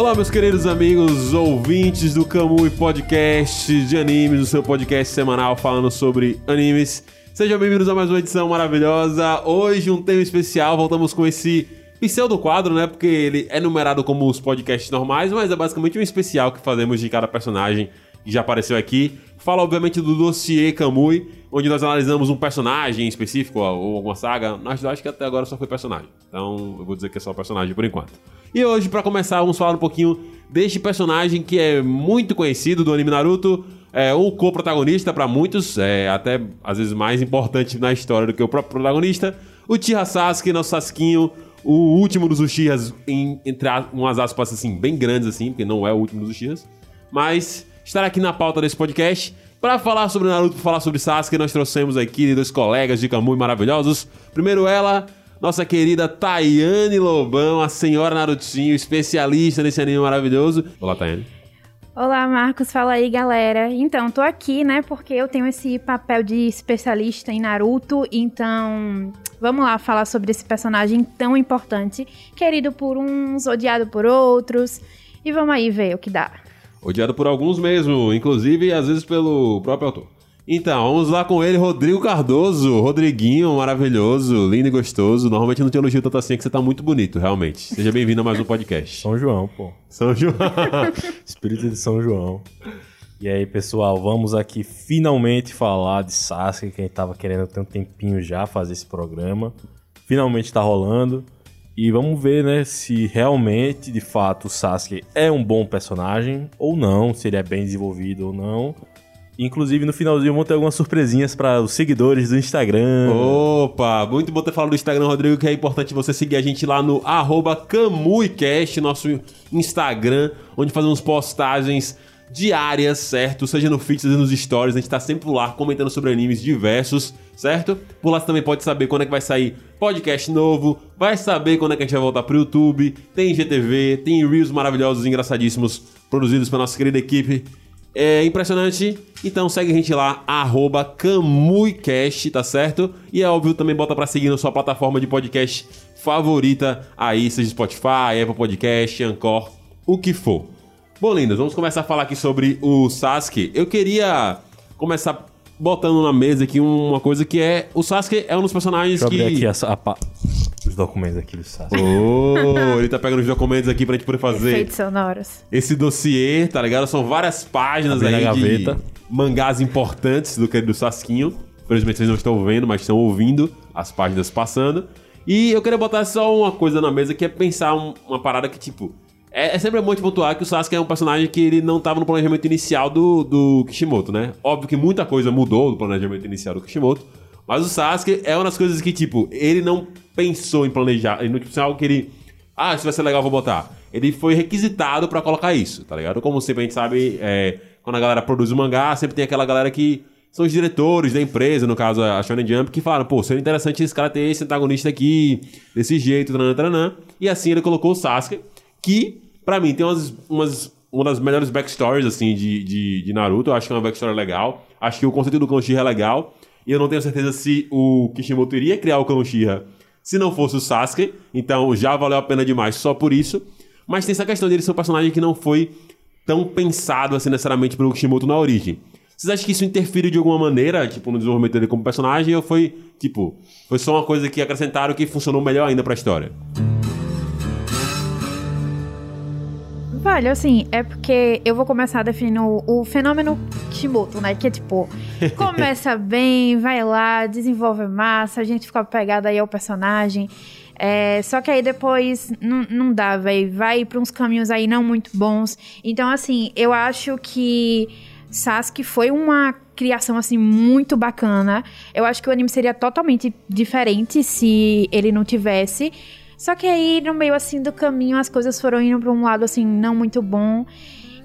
Olá, meus queridos amigos, ouvintes do Kamui Podcast de Animes, o seu podcast semanal falando sobre animes. Sejam bem-vindos a mais uma edição maravilhosa. Hoje, um tema especial, voltamos com esse pseudo quadro, né? Porque ele é numerado como os podcasts normais, mas é basicamente um especial que fazemos de cada personagem que já apareceu aqui. Fala, obviamente, do dossiê Kamui, onde nós analisamos um personagem específico ou alguma saga. Nós acho que até agora só foi personagem. Então, eu vou dizer que é só personagem por enquanto. E hoje, para começar, vamos falar um pouquinho deste personagem que é muito conhecido do anime Naruto. É o co-protagonista para muitos, é até às vezes mais importante na história do que o próprio protagonista. O Tira Sasuke, nosso Sasquinho, o último dos Uchihas, em, entre umas aspas assim, bem grandes assim, porque não é o último dos Uchihas. Mas estará aqui na pauta desse podcast. Para falar sobre Naruto, para falar sobre Sasuke, nós trouxemos aqui dois colegas de Kamui maravilhosos. Primeiro ela, nossa querida Tayane Lobão, a senhora Narutinho, especialista nesse anime maravilhoso. Olá, Tayane. Olá, Marcos. Fala aí, galera. Então, tô aqui, né, porque eu tenho esse papel de especialista em Naruto, então vamos lá falar sobre esse personagem tão importante, querido por uns, odiado por outros, e vamos aí ver o que dá. Odiado por alguns mesmo, inclusive às vezes pelo próprio autor. Então, vamos lá com ele, Rodrigo Cardoso. Rodriguinho, maravilhoso, lindo e gostoso. Normalmente não te elogio tanto assim, que você tá muito bonito, realmente. Seja bem-vindo a mais um podcast. São João, pô. São João. Espírito de São João. E aí, pessoal, vamos aqui finalmente falar de Sasuke, que a gente tava querendo ter um tempinho já fazer esse programa. Finalmente tá rolando. E vamos ver, né, se realmente, de fato, o Sasuke é um bom personagem ou não, se ele é bem desenvolvido ou não. Inclusive, no finalzinho vão ter algumas surpresinhas para os seguidores do Instagram. Opa, muito bom ter falado do Instagram, Rodrigo, que é importante você seguir a gente lá no CamuiCast, nosso Instagram, onde fazemos postagens diárias, certo? Seja no feed, seja nos stories, a gente tá sempre lá comentando sobre animes diversos, certo? Por lá você também pode saber quando é que vai sair podcast novo, vai saber quando é que a gente vai voltar pro YouTube, tem GTV, tem Reels maravilhosos, engraçadíssimos, produzidos pela nossa querida equipe é impressionante. Então segue a gente lá, arroba CamuiCast, tá certo? E é óbvio, também bota pra seguir na sua plataforma de podcast favorita aí, seja Spotify, Apple Podcast, Anchor, o que for. Bom, lindas, vamos começar a falar aqui sobre o Sasuke. Eu queria começar botando na mesa aqui uma coisa que é... O Sasuke é um dos personagens Deixa que... aqui a, a, os documentos aqui do Sasuke. Oh, ele tá pegando os documentos aqui pra gente poder fazer Efeitos sonoros. esse dossiê, tá ligado? São várias páginas Abri aí na de gaveta. mangás importantes do querido Sasquinho. Infelizmente vocês não estão vendo, mas estão ouvindo as páginas passando. E eu queria botar só uma coisa na mesa que é pensar um- uma parada que, tipo. É, é sempre bom de pontuar que o Sasuke é um personagem que ele não tava no planejamento inicial do, do Kishimoto, né? Óbvio que muita coisa mudou do planejamento inicial do Kishimoto. Mas o Sasuke é uma das coisas que, tipo, ele não pensou em planejar. Ele não tipo, assim, algo que ele. Ah, isso vai ser legal, vou botar. Ele foi requisitado pra colocar isso, tá ligado? Como sempre a gente sabe, é, quando a galera produz um mangá, sempre tem aquela galera que são os diretores da empresa, no caso a Shonen Jump, que falaram, pô, seria interessante esse cara ter esse antagonista aqui, desse jeito, tranã, tranã. E assim ele colocou o Sasuke, que, pra mim, tem umas, umas, uma das melhores backstories, assim, de, de, de Naruto. Eu acho que é uma backstory legal. Acho que o conceito do Uchiha é legal. E eu não tenho certeza se o Kishimoto iria criar o clã se não fosse o Sasuke. Então já valeu a pena demais só por isso. Mas tem essa questão dele ser um personagem que não foi tão pensado assim necessariamente pelo Kishimoto na origem. Vocês acham que isso interfere de alguma maneira, tipo, no desenvolvimento dele como personagem, ou foi, tipo, foi só uma coisa que acrescentaram que funcionou melhor ainda pra história? Velho, assim, é porque eu vou começar definindo o, o fenômeno Kishimoto, né? Que é tipo, começa bem, vai lá, desenvolve massa, a gente fica apegado aí ao personagem. É, só que aí depois não, não dá, velho. Vai pra uns caminhos aí não muito bons. Então, assim, eu acho que Sasuke foi uma criação, assim, muito bacana. Eu acho que o anime seria totalmente diferente se ele não tivesse. Só que aí, no meio, assim, do caminho, as coisas foram indo pra um lado, assim, não muito bom.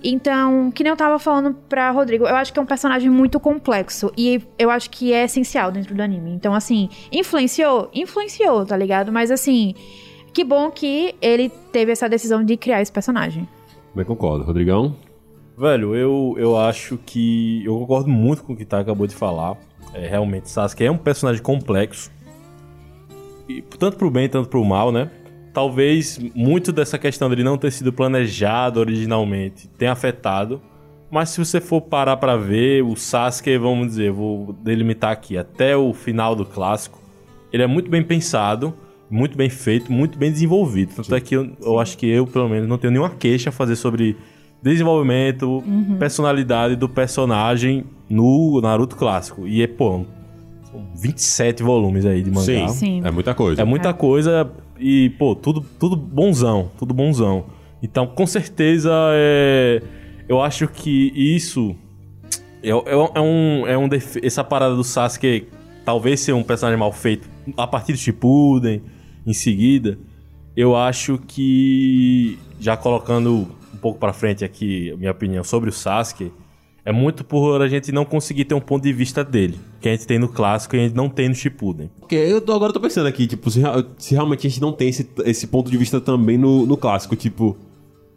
Então, que nem eu tava falando pra Rodrigo, eu acho que é um personagem muito complexo. E eu acho que é essencial dentro do anime. Então, assim, influenciou? Influenciou, tá ligado? Mas, assim, que bom que ele teve essa decisão de criar esse personagem. Bem concordo. Rodrigão? Velho, eu, eu acho que. Eu concordo muito com o que tá acabou de falar. É, realmente, Sasuke é um personagem complexo. Tanto pro bem, tanto pro mal, né? talvez muito dessa questão dele não ter sido planejado originalmente tenha afetado. Mas se você for parar pra ver, o Sasuke, vamos dizer, vou delimitar aqui, até o final do clássico, ele é muito bem pensado, muito bem feito, muito bem desenvolvido. Tanto é que eu, eu acho que eu, pelo menos, não tenho nenhuma queixa a fazer sobre desenvolvimento, personalidade do personagem no Naruto clássico. E é, pô, são 27 volumes aí de mangá. Sim, Sim. é muita coisa. É muita coisa e, pô, tudo, tudo bonzão, tudo bonzão. Então, com certeza, é, eu acho que isso é, é- é um, é um defe- essa parada do Sasuke talvez ser um personagem mal feito a partir do Shippuden, em seguida, eu acho que já colocando um pouco pra frente aqui a minha opinião sobre o Sasuke, é muito por a gente não conseguir ter um ponto de vista dele, que a gente tem no clássico e a gente não tem no Shippuden. Porque eu tô, agora eu tô pensando aqui, tipo, se, se realmente a gente não tem esse, esse ponto de vista também no, no clássico, tipo.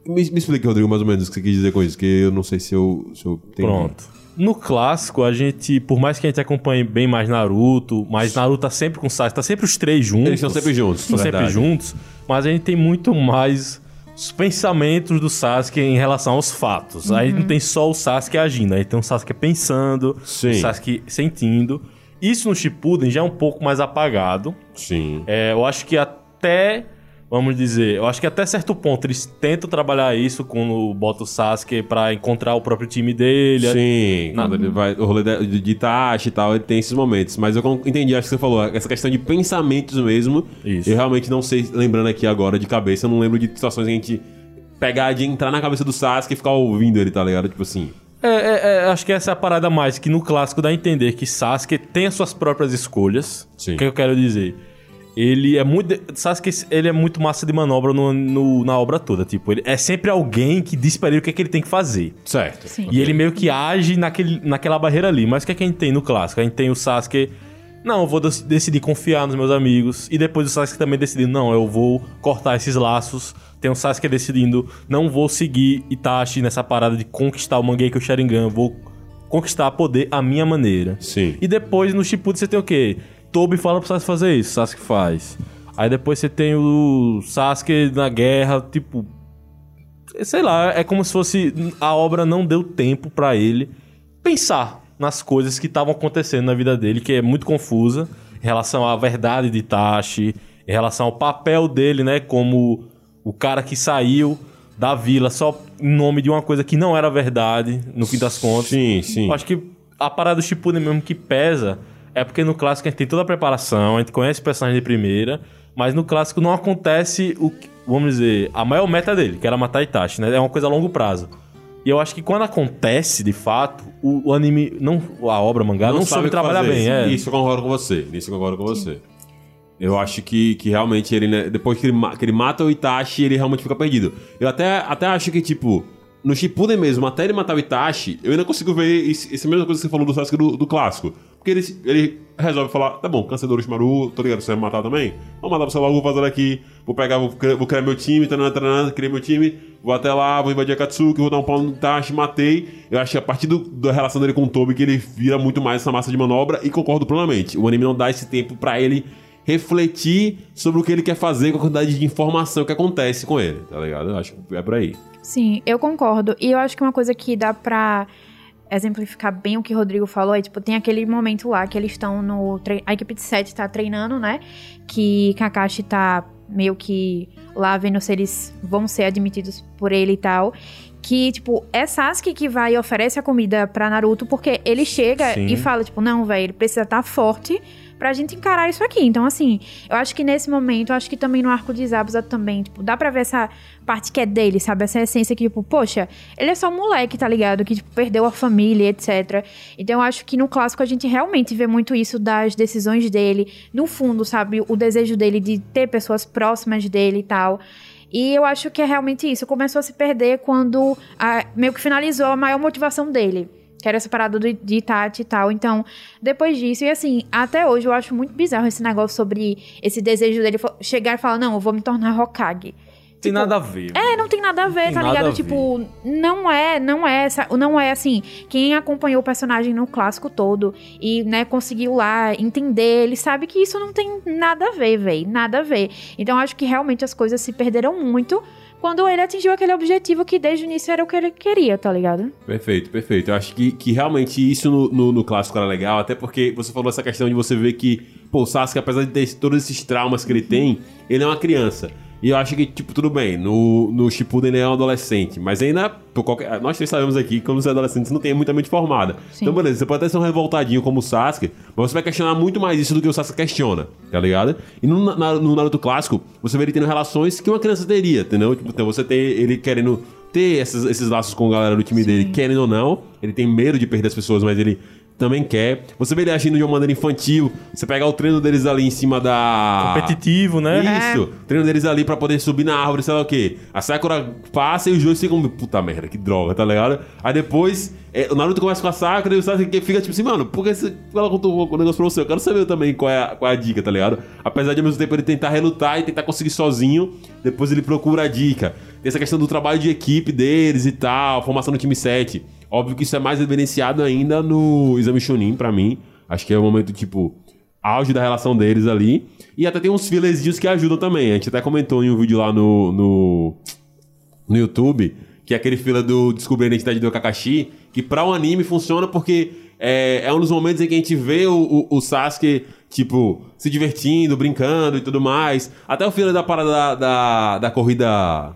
Me, me explica, Rodrigo, mais ou menos o que você quis dizer com isso, que eu não sei se eu, se eu tenho. Pronto. No clássico, a gente, por mais que a gente acompanhe bem mais Naruto, mas Naruto tá sempre com o Sasuke, tá sempre os três juntos. Eles estão sempre juntos, Estão sempre juntos, mas a gente tem muito mais os pensamentos do Sasuke em relação aos fatos. Aí não tem só o Sasuke agindo, aí tem o Sasuke pensando, Sim. o Sasuke sentindo. Isso no Shippuden já é um pouco mais apagado. Sim. É, eu acho que até, vamos dizer, eu acho que até certo ponto eles tentam trabalhar isso quando bota o Sasuke pra encontrar o próprio time dele. Sim, quando ele vai, o rolê de, de Itachi e tal, ele tem esses momentos. Mas eu entendi, acho que você falou, essa questão de pensamentos mesmo. Isso. Eu realmente não sei, lembrando aqui agora de cabeça, eu não lembro de situações que a gente pegar, de entrar na cabeça do Sasuke e ficar ouvindo ele, tá ligado? Tipo assim. É, é, é, acho que essa é a parada mais, que no clássico dá a entender que Sasuke tem as suas próprias escolhas. Sim. O que eu quero dizer? Ele é muito. Sasuke, ele é muito massa de manobra no, no- na obra toda. Tipo, ele é sempre alguém que diz pra ele o que, é que ele tem que fazer. Certo. Sim. E ele meio que age naquele, naquela barreira ali. Mas o que, é que a gente tem no clássico? A gente tem o Sasuke. Não, eu vou dec- decidir confiar nos meus amigos. E depois o Sasuke também decidindo, não, eu vou cortar esses laços. Tem o Sasuke decidindo, não vou seguir Itachi nessa parada de conquistar o Mangekyo Sharingan. Vou conquistar poder à minha maneira. Sim. E depois no Shippuden você tem o quê? Tobi fala pro Sasuke fazer isso, Sasuke faz. Aí depois você tem o Sasuke na guerra, tipo... Sei lá, é como se fosse... A obra não deu tempo pra ele pensar nas coisas que estavam acontecendo na vida dele, que é muito confusa, em relação à verdade de Itachi, em relação ao papel dele, né, como o cara que saiu da vila só em nome de uma coisa que não era verdade, no fim das contas. Sim, sim. Eu acho que a parada do Shippuden mesmo que pesa é porque no clássico a gente tem toda a preparação, a gente conhece o personagem de primeira, mas no clássico não acontece o que, vamos dizer, a maior meta dele, que era matar Itachi, né? É uma coisa a longo prazo. E eu acho que quando acontece, de fato, o, o anime, não, a obra, mangá, não, sabe soube o que trabalhar fazer. bem. É. Isso eu concordo com você. Isso eu concordo com você. Eu acho que, que realmente ele, né, depois que ele, que ele mata o Itachi, ele realmente fica perdido. Eu até, até acho que, tipo, no Shippuden mesmo, até ele matar o Itachi, eu ainda consigo ver esse, essa mesma coisa que você falou do Sasuke do, do clássico. Porque ele, ele resolve falar, tá bom, cancelou o Shimaru, tô ligado, você vai me matar também? Vou matar você logo, vou fazer aqui, vou pegar, vou, criar- vou criar meu time, taranã, taranã, criei meu time, vou até lá, vou invadir a Katsuki, vou dar um pau no Itachi, matei. Eu acho que a partir do- da relação dele com o Tobi que ele vira muito mais essa massa de manobra e concordo plenamente. O anime não dá esse tempo pra ele refletir sobre o que ele quer fazer com a quantidade de informação que acontece com ele, tá ligado? Eu acho que é por aí. Sim, eu concordo. E eu acho que uma coisa que dá pra exemplificar bem o que o Rodrigo falou é, tipo, tem aquele momento lá que eles estão no... A equipe de 7 tá treinando, né? Que Kakashi tá meio que lá vendo se eles vão ser admitidos por ele e tal. Que, tipo, é Sasuke que vai e oferece a comida pra Naruto porque ele chega Sim. e fala, tipo, não, velho, ele precisa estar forte pra gente encarar isso aqui. Então, assim, eu acho que nesse momento, eu acho que também no arco de Zabuza também, tipo, dá pra ver essa parte que é dele, sabe? Essa essência que, tipo, poxa, ele é só um moleque, tá ligado? Que, tipo, perdeu a família, etc. Então, eu acho que no clássico a gente realmente vê muito isso das decisões dele, no fundo, sabe? O desejo dele de ter pessoas próximas dele e tal. E eu acho que é realmente isso. Começou a se perder quando a- meio que finalizou a maior motivação dele. Que era essa parada do, de Itachi e tal. Então, depois disso, e assim, até hoje eu acho muito bizarro esse negócio sobre esse desejo dele chegar e falar: não, eu vou me tornar Hokage. Tem nada a ver. É, não tem nada a ver, tá ligado? Tipo, não é, não é essa, não é assim, quem acompanhou o personagem no clássico todo e, né, conseguiu lá entender, ele sabe que isso não tem nada a ver, véi, nada a ver. Então acho que realmente as coisas se perderam muito quando ele atingiu aquele objetivo que desde o início era o que ele queria, tá ligado? Perfeito, perfeito. Eu acho que, que realmente isso no, no, no clássico era legal, até porque você falou essa questão de você ver que, pô, o Sasuke, apesar de ter todos esses traumas que ele tem, ele é uma criança. E eu acho que, tipo, tudo bem, no, no Shippuden ele é um adolescente, mas ainda, por qualquer... Nós três sabemos aqui que quando você é adolescente você não tem muita mente formada. Sim. Então, beleza, você pode até ser um revoltadinho como o Sasuke, mas você vai questionar muito mais isso do que o Sasuke questiona, tá ligado? E no, na- no Naruto clássico, você vê ele tendo relações que uma criança teria, entendeu? Tipo, então você tem ele querendo ter esses, esses laços com a galera do time dele, querendo ou não, ele tem medo de perder as pessoas, mas ele também quer. Você vê ele agindo de uma maneira infantil, você pegar o treino deles ali em cima da... Competitivo, né? Isso, treino deles ali pra poder subir na árvore, sei lá o quê. A Sakura passa e os dois ficam, puta merda, que droga, tá ligado? Aí depois, é, o Naruto começa com a Sakura e o Sasuke fica tipo assim, mano, por que você ela contou o negócio pra você? Eu quero saber também qual é, a, qual é a dica, tá ligado? Apesar de ao mesmo tempo ele tentar relutar e tentar conseguir sozinho, depois ele procura a dica. Tem essa questão do trabalho de equipe deles e tal, formação do time 7. Óbvio que isso é mais evidenciado ainda no Exame Chunin, pra mim. Acho que é o momento, tipo, auge da relação deles ali. E até tem uns filezinhos que ajudam também. A gente até comentou em um vídeo lá no, no, no YouTube, que é aquele fila do Descobrir a Identidade do Kakashi, que pra um anime funciona porque é, é um dos momentos em que a gente vê o, o, o Sasuke, tipo, se divertindo, brincando e tudo mais. Até o fila da parada da, da, da corrida...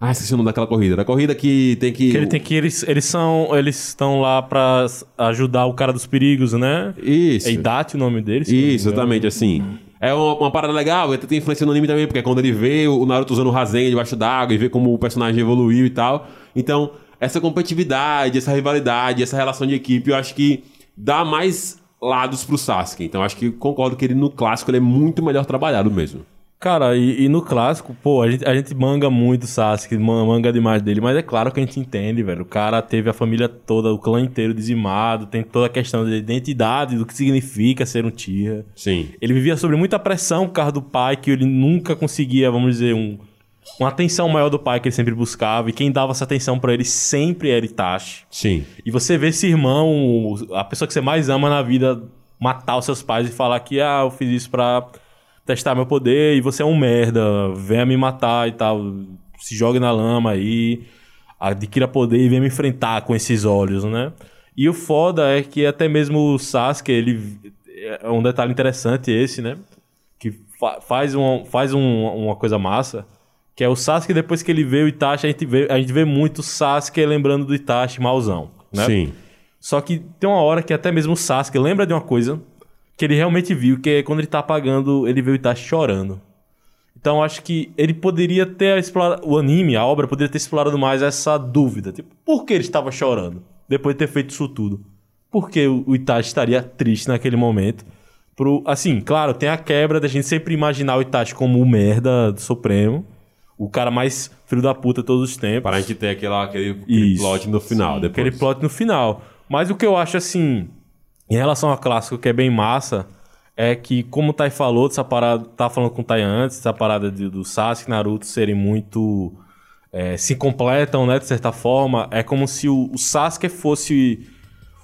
Ah, esqueci o nome daquela corrida. Da corrida que tem que... Que ele tem que eles eles são eles estão lá pra ajudar o cara dos perigos, né? Isso. É Idate o nome deles? Isso, exatamente, assim. É uma, uma parada legal, e até tem influência no anime também, porque é quando ele vê o Naruto usando o Rasengan debaixo d'água e vê como o personagem evoluiu e tal. Então, essa competitividade, essa rivalidade, essa relação de equipe, eu acho que dá mais lados pro Sasuke. Então, eu acho que concordo que ele no clássico ele é muito melhor trabalhado mesmo. Cara, e, e no clássico, pô, a gente, a gente manga muito o Sasuke, man- manga demais dele, mas é claro que a gente entende, velho. O cara teve a família toda, o clã inteiro dizimado, tem toda a questão de identidade, do que significa ser um Tira. Sim. Ele vivia sob muita pressão por causa do pai, que ele nunca conseguia, vamos dizer, um, uma atenção maior do pai que ele sempre buscava, e quem dava essa atenção pra ele sempre era Itachi. Sim. E você vê esse irmão, a pessoa que você mais ama na vida, matar os seus pais e falar que, ah, eu fiz isso pra testar meu poder e você é um merda, venha me matar e tal. Se jogue na lama aí, adquira poder e venha me enfrentar com esses olhos, né? E o foda é que até mesmo o Sasuke, ele. É um detalhe interessante esse, né? Que fa- faz, um, faz um- uma coisa massa. Que é o Sasuke, depois que ele vê o Itachi, a gente vê, a gente vê muito o Sasuke lembrando do Itachi mauzão, né? Sim. Só que tem uma hora que até mesmo o Sasuke lembra de uma coisa que ele realmente viu, que é quando ele tá apagando, ele vê o Itachi chorando. Então acho que ele poderia ter explorado, o anime, a obra, poderia ter explorado mais essa dúvida. Tipo, por que ele estava chorando depois de ter feito isso tudo? Por que o Itachi estaria triste naquele momento? Pro, assim, claro, tem a quebra da gente sempre imaginar o Itachi como o merda do Supremo, o cara mais filho da puta de todos os tempos. Para a gente ter aquela, aquele, aquele Isso. plot no final. Depois. Aquele plot no final. Mas o que eu acho assim, em relação ao clássico, que é bem massa, é que, como o Tai falou, dessa parada, tá falando com o Tai antes, essa parada de- do Sasuke e Naruto serem muito. é, se completam, né, de certa forma. É como se o, o Sasuke fosse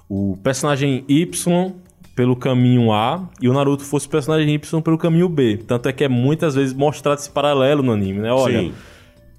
o personagem Y pelo caminho A e o Naruto fosse o personagem Y pelo caminho B. Tanto é que é muitas vezes mostrado esse paralelo no anime, né? Olha, Sim.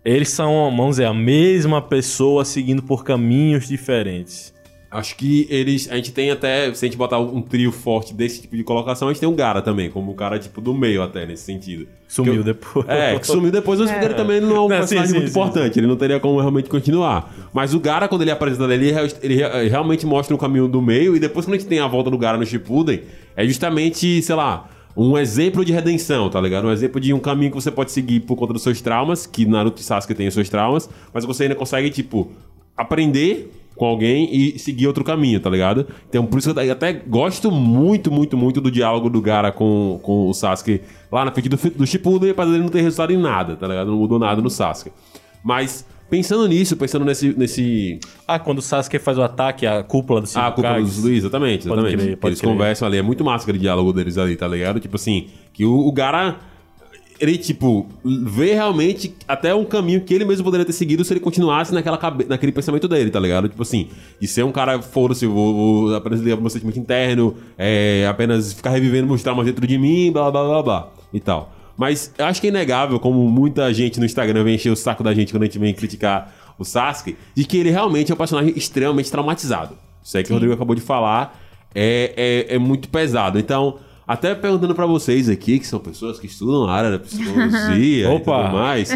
eles são, vamos dizer, a mesma pessoa seguindo por caminhos diferentes. Acho que eles. A gente tem até. Se a gente botar um trio forte desse tipo de colocação, a gente tem um Gara também, como um cara tipo do meio até, nesse sentido. Sumiu Que eu- depois. É, que sumiu depois, mas porque ele também não é um Não, sim, personagem sim, muito sim, importante. Ele não teria como realmente continuar. Mas o Gara, quando ele é apresentado ali, ele, ele re- realmente mostra o caminho do meio. E depois, quando a gente tem a volta do Gara no Shippuden, é justamente, sei lá, um exemplo de redenção, tá ligado? Um exemplo de um caminho que você pode seguir por conta dos seus traumas, que Naruto e Sasuke têm os seus traumas, mas você ainda consegue, tipo, aprender com alguém e seguir outro caminho, tá ligado? Então, por isso que eu até gosto muito, muito, muito do diálogo do Gara com, com o Sasuke lá na frente do, do Shippuden, apesar dele não ter resultado em nada, tá ligado? Não mudou nada no Sasuke. Mas, pensando nisso, pensando nesse... nesse Ah, quando o Sasuke faz o ataque, a cúpula do ah, a Kages. dos Luiz, exatamente, Pode exatamente. crer, pode Eles crer. conversam ali, é muito massa aquele diálogo deles ali, tá ligado? Tipo assim, que o, o Gara... ele, tipo, vê realmente até um caminho que ele mesmo poderia ter seguido se ele continuasse naquela cabe... naquele pensamento dele, tá ligado? Tipo assim, de ser um cara, foda-se, vou, vou apenas ligar pro meu sentimento interno, é, apenas ficar revivendo meus traumas dentro de mim, blá blá blá blá e tal. Mas eu acho que é inegável, como muita gente no Instagram vem encher o saco da gente quando a gente vem criticar o Sasuke, de que ele realmente é um personagem extremamente traumatizado. Isso aí que o Rodrigo acabou de falar é, é, é muito pesado. Então, até perguntando pra vocês aqui, que são pessoas que estudam a área da psicologia e tudo mais,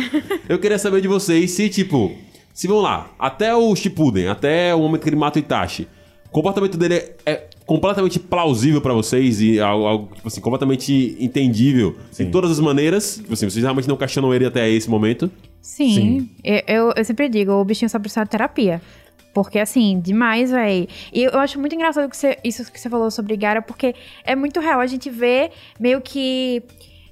eu queria saber de vocês se, tipo, se vão lá, até o Shippuden, até o momento que ele mata o Itachi, o comportamento dele é, é completamente plausível pra vocês e algo, algo, tipo assim, completamente entendível em todas as maneiras. Tipo assim, vocês realmente não questionam ele até esse momento. Sim, Sim. Eu, eu, eu sempre digo, o bichinho só precisa de terapia. Porque, assim, demais, véi. E eu acho muito engraçado que você, isso que você falou sobre Gara, porque é muito real. A gente vê meio que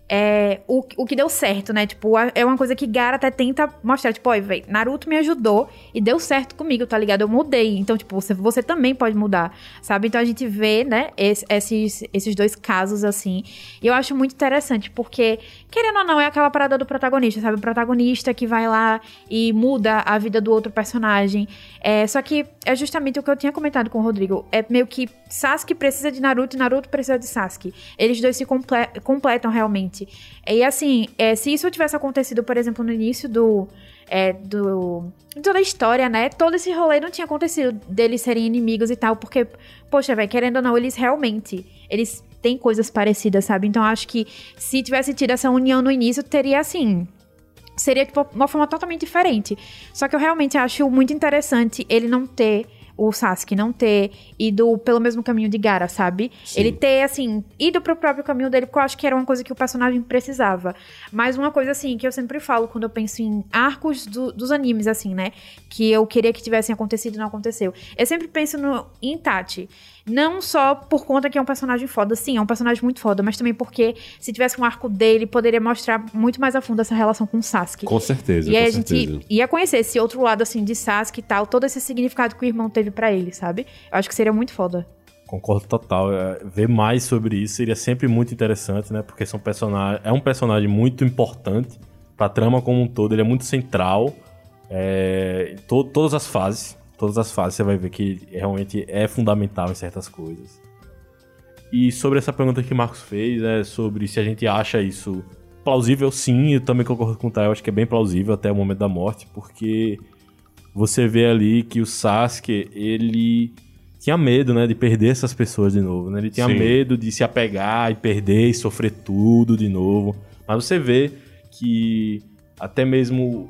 é, o, o que deu certo, né? Tipo, a- é uma coisa que Gara até tenta mostrar. Tipo, ó, véi, Naruto me ajudou e deu certo comigo, tá ligado? Eu mudei. Então, tipo, você, você também pode mudar, sabe? Então a gente vê, né, esse- esses, esses dois casos, assim. E eu acho muito interessante, porque, querendo ou não, é aquela parada do protagonista, sabe? O protagonista que vai lá e muda a vida do outro personagem. É, só que é justamente o que eu tinha comentado com o Rodrigo. É meio que Sasuke precisa de Naruto e Naruto precisa de Sasuke. Eles dois se comple- completam realmente. E assim, é, se isso tivesse acontecido, por exemplo, no início do. É, do. toda a história, né? Todo esse rolê não tinha acontecido deles serem inimigos e tal, porque, poxa, velho, querendo ou não, eles realmente. Eles têm coisas parecidas, sabe? Então acho que se tivesse tido essa união no início, teria assim seria tipo uma forma totalmente diferente. Só que eu realmente acho muito interessante ele não ter o Sasuke não ter ido pelo mesmo caminho de Gara, sabe? Sim. Ele ter, assim, ido pro próprio caminho dele, porque eu acho que era uma coisa que o personagem precisava. Mas uma coisa, assim, que eu sempre falo quando eu penso em arcos do- dos animes, assim, né? Que eu queria que tivessem acontecido e não aconteceu. Eu sempre penso no em Itachi. Não só por conta que é um personagem foda, sim, é um personagem muito foda, mas também porque se tivesse um arco dele, poderia mostrar muito mais a fundo essa relação com o Sasuke. Com certeza, E aí com a gente certeza. ia conhecer esse outro lado, assim, de Sasuke e tal, todo esse significado que o irmão teve pra ele, sabe? Eu acho que seria muito foda. Concordo total. É, Ver mais sobre isso seria sempre muito interessante, né? Porque são personagem, é um personagem muito importante pra trama como um todo. Ele é muito central. É, em to- todas as fases. Todas as fases você vai ver que realmente é fundamental em certas coisas. E sobre essa pergunta que o Marcos fez, né? Sobre se a gente acha isso plausível, sim. Eu também concordo com o Thay. Eu acho que é bem plausível até o momento da morte. Porque você vê ali que o Sasuke, ele tinha medo, né, de perder essas pessoas de novo, né? Ele tinha Sim. medo de se apegar e perder e sofrer tudo de novo. Mas você vê que até mesmo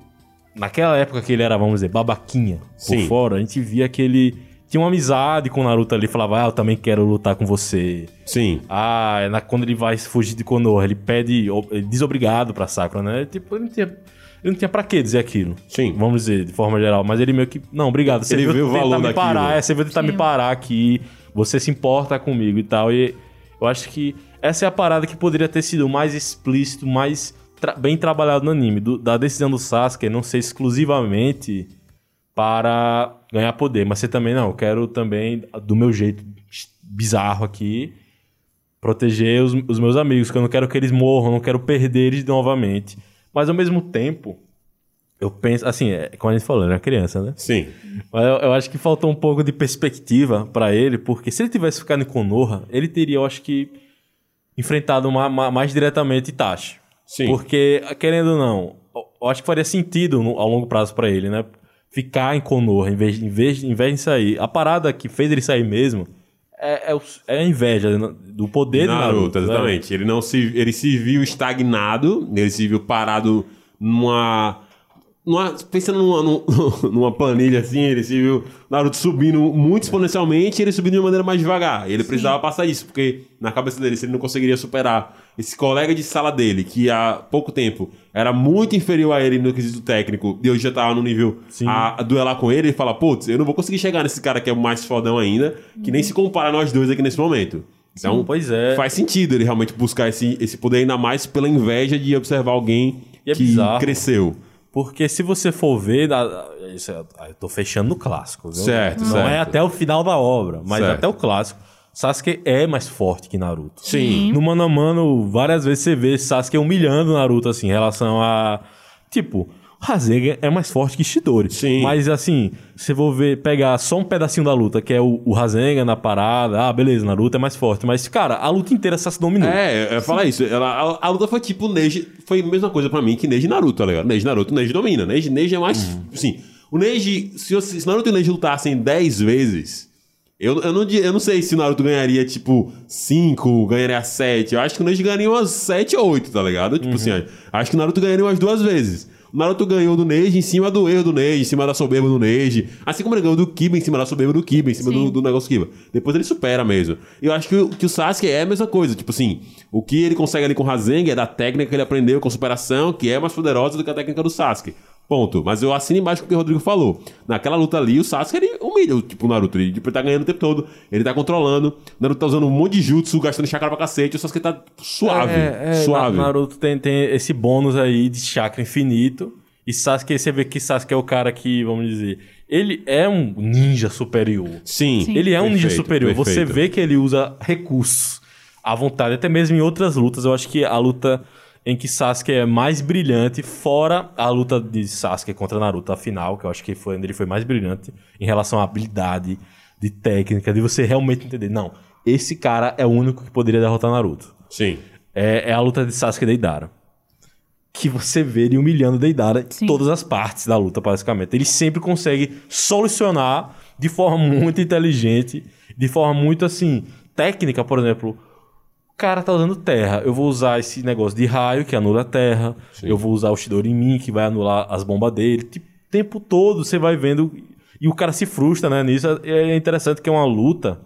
naquela época que ele era, vamos dizer, babaquinha por Sim. fora, a gente via que ele tinha uma amizade com o Naruto ali, falava, ah, eu também quero lutar com você. Sim. Ah, é na, quando ele vai fugir de Konoha, ele pede, ele diz obrigado pra Sakura, né? Tipo, ele não tinha, ele não tinha pra que dizer aquilo. Sim. Vamos dizer, de forma geral. Mas ele meio que, não, obrigado. Você Ele veio vê o tentar valor me daquilo. parar, é, você veio tentar me Sim. parar aqui, você se importa comigo e tal. E eu acho que essa é a parada que poderia ter sido mais explícito, mais tra- bem trabalhado no anime. do- da decisão do Sasuke não ser exclusivamente para ganhar poder, mas você também, não, eu quero também, do meu jeito bizarro aqui, proteger os, os meus amigos, que eu não quero que eles morram, não quero perder eles novamente. Mas ao mesmo tempo, eu penso, assim, é, como a gente falou, ele é uma criança, né? Sim. Mas eu, eu acho que faltou um pouco de perspectiva pra ele, porque se ele tivesse ficado em Konoha, ele teria, eu acho que, enfrentado ma- ma- mais diretamente Itachi. Sim. Porque, querendo ou não, eu- acho que faria sentido ao longo prazo pra ele, né? Ficar em Konoha em vez, em, vez, em vez de sair. A parada que fez ele sair mesmo é, é, é a inveja do poder de Naruto, Naruto. né? exatamente. Ele não se, ele se viu estagnado, ele se viu parado numa, numa pensando numa, num- numa planilha assim, ele se viu Naruto subindo muito exponencialmente, e ele subindo de uma maneira mais devagar. E ele precisava passar isso, porque na cabeça dele, se ele não conseguiria superar esse colega de sala dele, que há pouco tempo era muito inferior a ele no quesito técnico, e hoje já tava no nível Sim. a, duelar com ele, ele fala, putz, eu não vou conseguir chegar nesse cara que é o mais fodão ainda, que nem se compara a nós dois aqui nesse momento. Então, pois é. faz sentido ele realmente buscar esse, esse poder ainda mais pela inveja de observar alguém é que bizarro. cresceu. Porque se você for ver, isso é- eu tô fechando no clássico, viu? Certo, Não certo. é até o final da obra, mas Certo. até o clássico. Sasuke é mais forte que Naruto. Sim. No mano a mano, várias vezes você vê Sasuke humilhando Naruto, assim, em relação a. Tipo, o Rasengan é mais forte que Shidori. Sim. Mas, assim, se vou ver, pegar só um pedacinho da luta, que é o, o na parada, ah, beleza, Naruto é mais forte. Mas, cara, a luta inteira Sasuke dominou. É, eu ia falar isso. Ela, a, a luta foi tipo Neji. Foi a mesma coisa pra mim que Neji e Naruto, tá ligado? Neji e Naruto, Neji domina. Neji, Neji é mais. Assim, o Neji. Se, se Naruto e o Neji lutassem 10 vezes. Eu, eu, não, eu não sei se o Naruto ganharia, tipo, 5, ganharia 7. Eu acho que o Neji ganharia umas 7 ou 8, tá ligado? Tipo assim, acho que o Naruto ganharia umas duas vezes. O Naruto ganhou do Neji em cima do erro do Neji, em cima da soberba do Neji. Assim como ele ganhou do Kiba em cima da soberba do Kiba, em cima do, do negócio Kiba. Depois ele supera mesmo. E eu acho que, o- que o Sasuke é a mesma coisa. Tipo assim, o que ele consegue ali com o Rasengan é da técnica que ele aprendeu com superação, que é mais poderosa do que a técnica do Sasuke. Ponto. Mas eu assino embaixo com o que o Rodrigo falou. Naquela luta ali, o Sasuke ele humilha tipo, o Naruto. Ele, tipo, ele tá ganhando o tempo todo. Ele tá controlando. O Naruto tá usando um monte de jutsu, gastando chakra pra cacete. O Sasuke tá suave. É, é, suave. Na- Naruto tem, tem esse bônus aí de chakra infinito. E Sasuke, você vê que Sasuke é o cara que, vamos dizer, ele é um ninja superior. Sim. Sim. Ele é um ninja Perfeito, superior. Você perfeito. vê que ele usa recursos à vontade, até mesmo em outras lutas. Eu acho que a luta em que Sasuke é mais brilhante, fora a luta de Sasuke contra Naruto, a final, que eu acho que foi onde ele foi mais brilhante em relação à habilidade, de técnica, de você realmente entender. Não, esse cara é o único que poderia derrotar Naruto. Sim. É, é a luta de Sasuke e Deidara. Que você vê ele humilhando Deidara em todas as partes da luta, basicamente. Ele sempre consegue solucionar de forma muito inteligente, de forma muito assim, técnica, por exemplo. O cara tá usando terra. Eu vou usar esse negócio de raio que anula a terra. Eu vou usar o Shidori em mim, que vai anular as bombas dele. Tipo, o tempo todo você vai vendo. E o cara se frustra, né? Nisso é interessante que é uma luta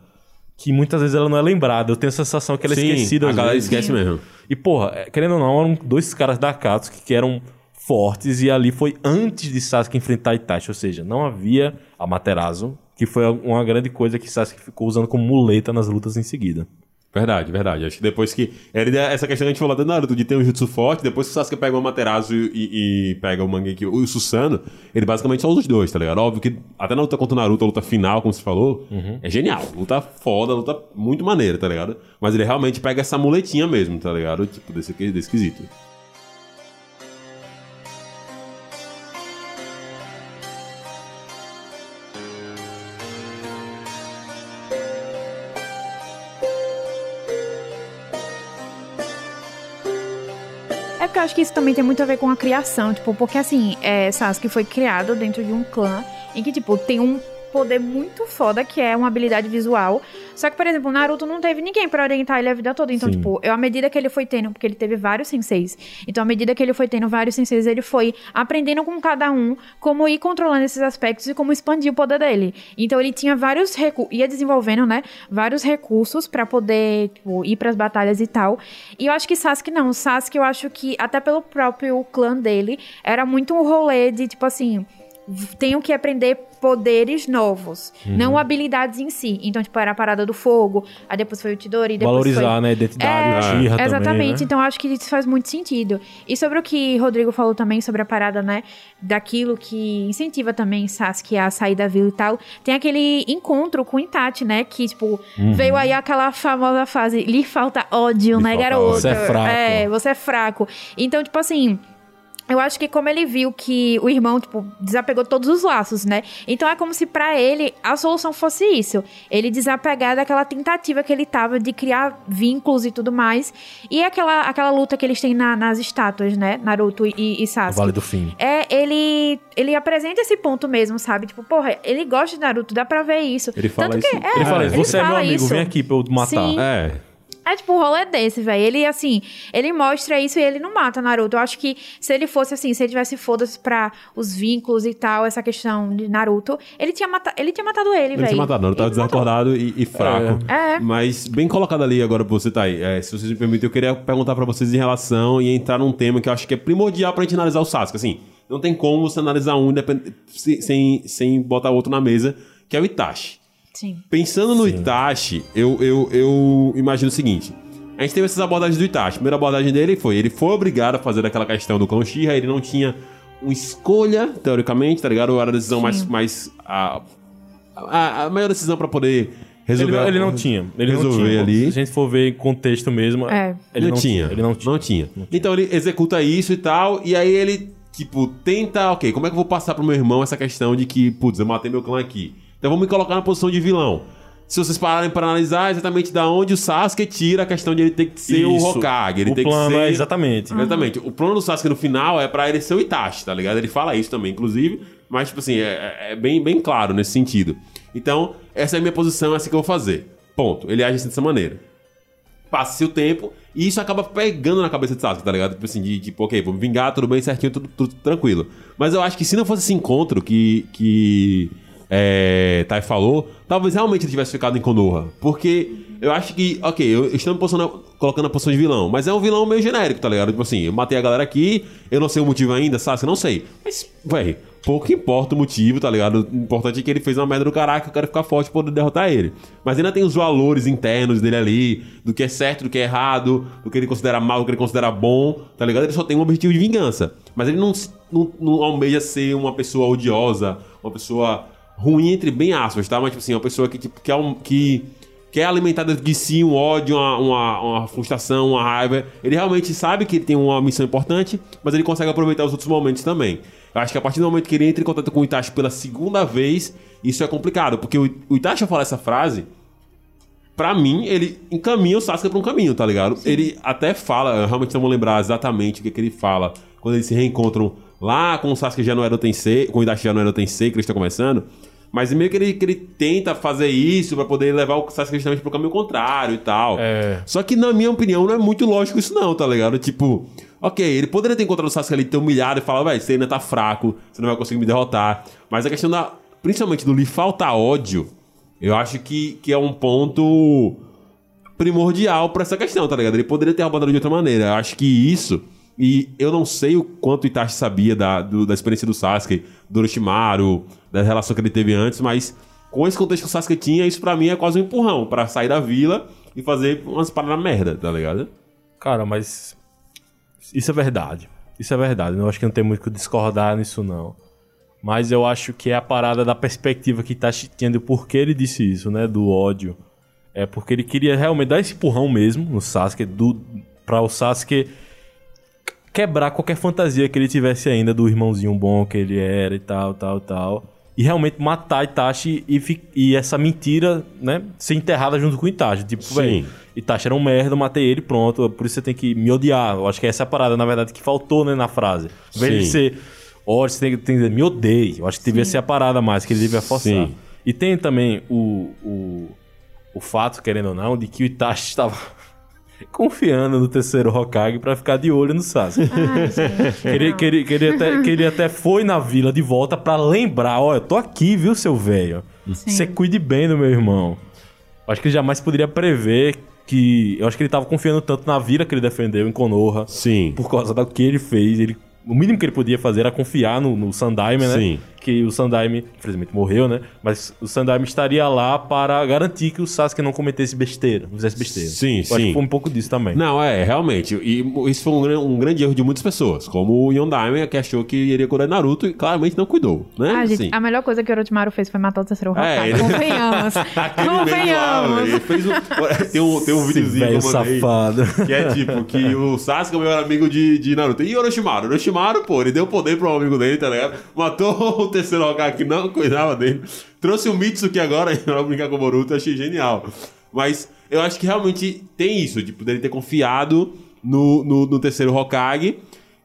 que muitas vezes ela não é lembrada. Eu tenho a sensação que ela é Sim, esquecida a galera vezes. esquece mesmo. E, porra, é, querendo ou não, eram dois caras da Akatsuki que eram fortes e ali foi antes de Sasuke enfrentar Itachi, ou seja, não havia Amaterasu, que foi uma grande coisa que Sasuke ficou usando como muleta nas lutas em seguida. Verdade, verdade. Acho que depois que. Ele, essa questão que a gente falou do Naruto de ter um jutsu forte, depois que o Sasuke pega o Amaterasu e, e pega o Mangeki, o Susano, ele basicamente só usa os dois, tá ligado? Óbvio que até na luta contra o Naruto, a luta final, como você falou, é genial. Luta foda, luta muito maneira, tá ligado? Mas ele realmente pega essa muletinha mesmo, tá ligado? Tipo, desse, desse quesito. Porque eu acho que isso também tem muito a ver com a criação, tipo, porque assim, é, Sasuke foi criado dentro de um clã em que, tipo, tem um poder muito foda que é uma habilidade visual. Só que, por exemplo, o Naruto não teve ninguém pra orientar ele a vida toda. Então, Sim. tipo, eu, à medida que ele foi tendo, porque ele teve vários senseis. Então, à medida que ele foi tendo vários senseis, ele foi aprendendo com cada um como ir controlando esses aspectos e como expandir o poder dele. Então, ele tinha vários recursos, ia desenvolvendo, né, vários recursos pra poder, tipo, ir pras batalhas e tal. E eu acho que Sasuke não. Sasuke, eu acho que, até pelo próprio clã dele, era muito um rolê de, tipo assim tenho que aprender poderes novos, não habilidades em si. Então, tipo, era a parada do fogo, aí depois foi o Chidori, depois Valorizar, foi... né, a identidade, É, o Uchiha também, Exatamente, né? então acho que isso faz muito sentido. E sobre o que Rodrigo falou também, sobre a parada, né, daquilo que incentiva também Sasuke a sair da vila e tal, tem aquele encontro com o Itachi, né, que, tipo, Uhum. veio aí aquela famosa fase, lhe falta ódio, Lhe né, falta garoto? ódio. Você é fraco. É, você é fraco. Então, tipo assim... Eu acho que como ele viu que o irmão, tipo, desapegou todos os laços, né? Então é como se pra ele a solução fosse isso. Ele desapegar daquela tentativa que ele tava de criar vínculos e tudo mais. E aquela, aquela luta que eles têm na- nas estátuas, né? Naruto e, e O Sasuke. Vale do Fim. É, ele, ele apresenta esse ponto mesmo, sabe? Tipo, porra, ele gosta de Naruto, dá pra ver isso. Ele fala Tanto isso. que, é, Ele fala, ele você é meu amigo, isso. vem aqui pra eu matar. Sim. É. É tipo um rolê desse, velho. Ele, assim, ele mostra isso e ele não mata Naruto. Eu acho que se ele fosse assim, se ele tivesse foda-se pra os vínculos e tal, essa questão de Naruto, ele tinha, mata ele tinha matado ele, Ele velho. tinha matado, não. Ele tava desacordado e, e fraco. É. Mas bem colocado ali agora pra você, tá aí. É, se vocês me permitem, eu queria perguntar pra vocês em relação e entrar num tema que eu acho que é primordial pra gente analisar o Sasuke. Assim, não tem como você analisar um sem, sem botar outro na mesa, que é o Itachi. Sim. Pensando no Itachi, eu, eu, eu imagino o seguinte. A gente teve essas abordagens do Itachi. A primeira abordagem dele foi, ele foi obrigado a fazer aquela questão do clã Uchiha, ele não tinha uma escolha, teoricamente, tá ligado? Ou era a decisão mais... mais a, a, a maior decisão pra poder resolver. Ele, ele não tinha. Ele não resolver tinha. ali. Se a gente for ver em contexto mesmo, É. ele não, tinha. Ele não tinha. Não tinha. Então ele executa isso e tal, e aí ele, tipo, tenta, ok, como é que eu vou passar pro meu irmão essa questão de que, putz, eu matei meu clã aqui. Então vamos me colocar na posição de vilão. Se vocês pararem para analisar exatamente da onde o Sasuke tira a questão de ele ter que ser o Isso. Hokage. Ele o tem plano que ser... é exatamente. Exatamente. O plano do Sasuke no final é pra ele ser o Itachi, tá ligado? Ele fala isso também, inclusive. Mas, tipo assim, é, é bem, bem claro nesse sentido. Então, essa é a minha posição, é assim que eu vou fazer. Ponto. Ele age assim dessa maneira. Passa-se o tempo e isso acaba pegando na cabeça de Sasuke, tá ligado? Tipo assim, de tipo, ok, vou me vingar, tudo bem, certinho, tudo, tudo tranquilo. Mas eu acho que se não fosse esse encontro que, que é, Tai falou, talvez realmente ele tivesse ficado em Konoha. Porque eu acho que, ok, eu estou me posicionando- colocando na posição de vilão, mas é um vilão meio genérico, tá ligado? Tipo assim, eu matei a galera aqui, eu não sei o motivo ainda, Sasuke, não sei. Mas, véi, pouco importa o motivo, tá ligado? O importante é que ele fez uma merda do caraca, eu quero ficar forte pra poder derrotar ele. Mas ainda tem os valores internos dele ali, do que é certo, do que é errado, do que ele considera mal, do que ele considera bom, tá ligado? Ele só tem um objetivo de vingança. Mas ele não, não, não almeja ser uma pessoa odiosa, uma pessoa ruim, entre bem aspas, tá? Mas, tipo assim, uma pessoa que, tipo, que é um. Que, quer alimentar dentro de si um ódio, uma, uma, uma frustração, uma raiva. Ele realmente sabe que ele tem uma missão importante, mas ele consegue aproveitar os outros momentos também. Eu acho que a partir do momento que ele entra em contato com o Itachi pela segunda vez, isso é complicado, porque o, o Itachi falar essa frase, pra mim, ele encaminha o Sasuke pra um caminho, tá ligado? Ele até fala, eu realmente não vou lembrar exatamente o que, que ele fala, quando eles se reencontram lá com o Sasuke já não era o Tensei, com o Itachi já não era o Tensei, que eles estão começando. Mas meio que ele, que ele tenta fazer isso pra poder levar o Sasuke justamente pro caminho contrário e tal. É. Só que, na minha opinião, não é muito lógico isso não, tá ligado? Tipo, ok, ele poderia ter encontrado o Sasuke ali, ter humilhado e falar, velho, você ainda tá fraco, você não vai conseguir me derrotar. Mas a questão da, principalmente do lhe falta ódio, eu acho que, que é um ponto primordial pra essa questão, tá ligado? Ele poderia ter roubado de outra maneira. Eu acho que isso... E eu não sei o quanto o Itachi sabia da, do- da experiência do Sasuke, do Orochimaru, da relação que ele teve antes, mas com esse contexto que o Sasuke tinha, isso pra mim é quase um empurrão pra sair da vila e fazer umas paradas merda, tá ligado? Cara, mas. Isso é verdade. Isso é verdade. Eu acho que não tem muito que discordar nisso, não. Mas eu acho que é a parada da perspectiva que tá tinha do porquê ele disse isso, né? Do ódio. É porque ele queria realmente dar esse empurrão mesmo no Sasuke, do, pra o Sasuke quebrar qualquer fantasia que ele tivesse ainda do irmãozinho bom que ele era e tal, tal, tal. E realmente matar Itachi e, e essa mentira, né, ser enterrada junto com o Itachi. Tipo, velho, Itachi era um merda, eu matei ele, pronto. Por isso você tem que me odiar. Eu acho que essa é a parada, na verdade, que faltou, né, na frase. Sim. ser ódio, você tem, que- tem que dizer, me odeie. Eu acho que devia ser a parada mais, que ele devia forçar. Sim. E tem também o, o, o fato, querendo ou não, de que o Itachi estava confiando no terceiro Hokage pra ficar de olho no Sasuke. Ai, gente. Que ele, que, ele, que, ele até, que ele até foi na vila de volta pra lembrar, ó, eu tô aqui, viu, seu velho? Você cuide bem do meu irmão. Acho que ele jamais poderia prever que... Eu acho que ele tava confiando tanto na vila que ele defendeu em Konoha. Sim. Por causa do que ele fez. Ele, o mínimo que ele podia fazer era confiar no, no Sandaime, né? Sim. Que o Sandaime, infelizmente, morreu, né? Mas o Sandaime estaria lá para garantir que o Sasuke não cometesse besteira, não fizesse besteira. Sim, Eu Acho sim. que foi um pouco disso também. Não, é, realmente. E isso foi um, um grande erro de muitas pessoas. Como o Yondaime, que achou que iria curar Naruto e claramente não cuidou, né? Ah, gente, Assim. a melhor coisa que o Orochimaru fez foi matar o terceiro Hokage. É, ele- Convenhamos. Lá, Convenhamos. ele fez um, tem um, tem um videozinho que eu mandei, safado. que é tipo, que o Sasuke é o melhor amigo de, de Naruto. E Orochimaru? Orochimaru, pô, ele deu poder pro amigo dele, tá ligado? Matou o terceiro Hokage que não cuidava dele. Trouxe o Mitsuki agora pra brincar com o Boruto, achei genial. Mas eu acho que realmente tem isso, tipo, dele ter confiado no, no, no terceiro Hokage.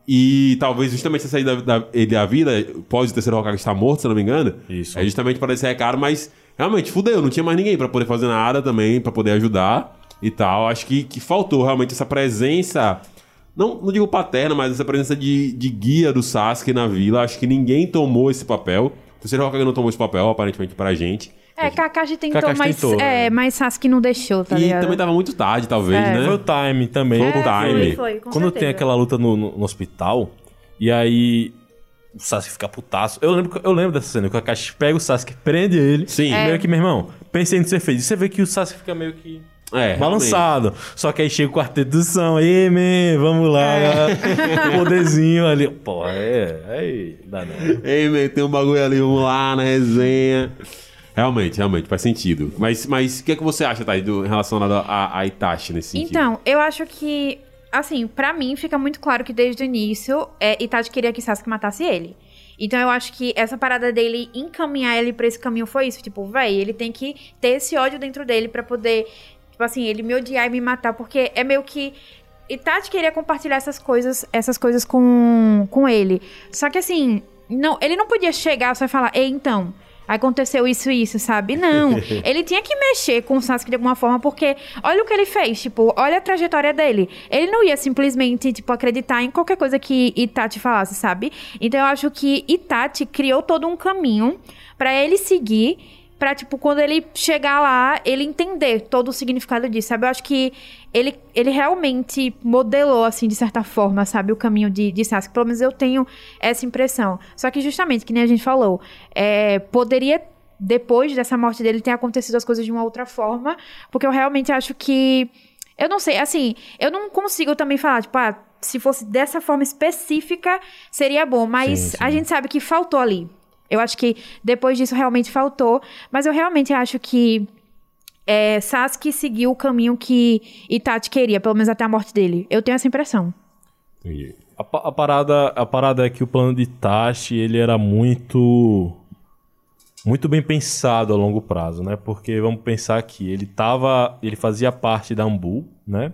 E talvez justamente essa saída da, ele da vida, pós o terceiro Hokage estar morto, se eu não me engano. Isso. É justamente para esse recado, mas realmente fudeu, não tinha mais ninguém pra poder fazer nada também, pra poder ajudar e tal. Acho que, que faltou realmente essa presença, não, não digo paterna, mas essa presença de, de guia do Sasuke na vila. Acho que ninguém tomou esse papel. O terceiro Hokage não tomou esse papel, aparentemente, pra gente. É, Kakashi tentou, Kakashi mas, tentou, é, né? mas Sasuke não deixou, tá e ligado? também tava muito tarde, talvez, É. né? Foi o time também. Foi o time. Foi, foi, Quando certeza. tem aquela luta no, no- no hospital, e aí o Sasuke fica putaço. Eu lembro, eu lembro dessa cena, que o Kakashi pega o Sasuke, prende ele. Sim. E meio que, meu irmão, pensei no que você fez. E você vê que o Sasuke fica meio que... É, Balançado. Só que aí chega o quarteto do som. Aí, man, vamos lá. Poderzinho ali. Pô, é. Aí, dá não. Ei, man, tem um bagulho ali, vamos lá na resenha. Realmente, realmente, faz sentido. Mas mas o que, é que você acha, Thaís, do, relacionado a, a Itachi nesse sentido? Então, eu acho que, assim, pra mim fica muito claro que desde o início, é, Itachi queria que Sasuke matasse ele. Então eu acho que essa parada dele encaminhar ele pra esse caminho foi isso. Tipo, véi, ele tem que ter esse ódio dentro dele pra poder, tipo assim, ele me odiar e me matar. Porque é meio que. Itachi queria compartilhar essas coisas, essas coisas com, com ele. Só que assim, não, ele não podia chegar só e falar, ei, então, aconteceu isso e isso, sabe? Não. ele tinha que mexer com o Sasuke de alguma forma, porque olha o que ele fez, tipo, olha a trajetória dele. Ele não ia simplesmente, tipo, acreditar em qualquer coisa que Itachi falasse, sabe? Então eu acho que Itachi criou todo um caminho pra ele seguir. Pra, tipo, quando ele chegar lá, ele entender todo o significado disso, sabe? Eu acho que ele, ele realmente modelou, assim, de certa forma, sabe? O caminho de, de Sasuke. Pelo menos eu tenho essa impressão. Só que, justamente, que nem a gente falou, é, poderia, depois dessa morte dele, ter acontecido as coisas de uma outra forma. Porque eu realmente acho que... Eu não sei, assim, eu não consigo também falar, tipo, ah, se fosse dessa forma específica, seria bom. Mas Sim, sim. a gente sabe que faltou ali. Eu acho que depois disso realmente faltou. Mas eu realmente acho que é, Sasuke seguiu o caminho que Itachi queria, pelo menos até a morte dele. Eu tenho essa impressão. A, a parada, a parada é que o plano de Itachi, ele era muito muito bem pensado a longo prazo, né? Porque vamos pensar que ele tava, ele fazia parte da Ambu, né?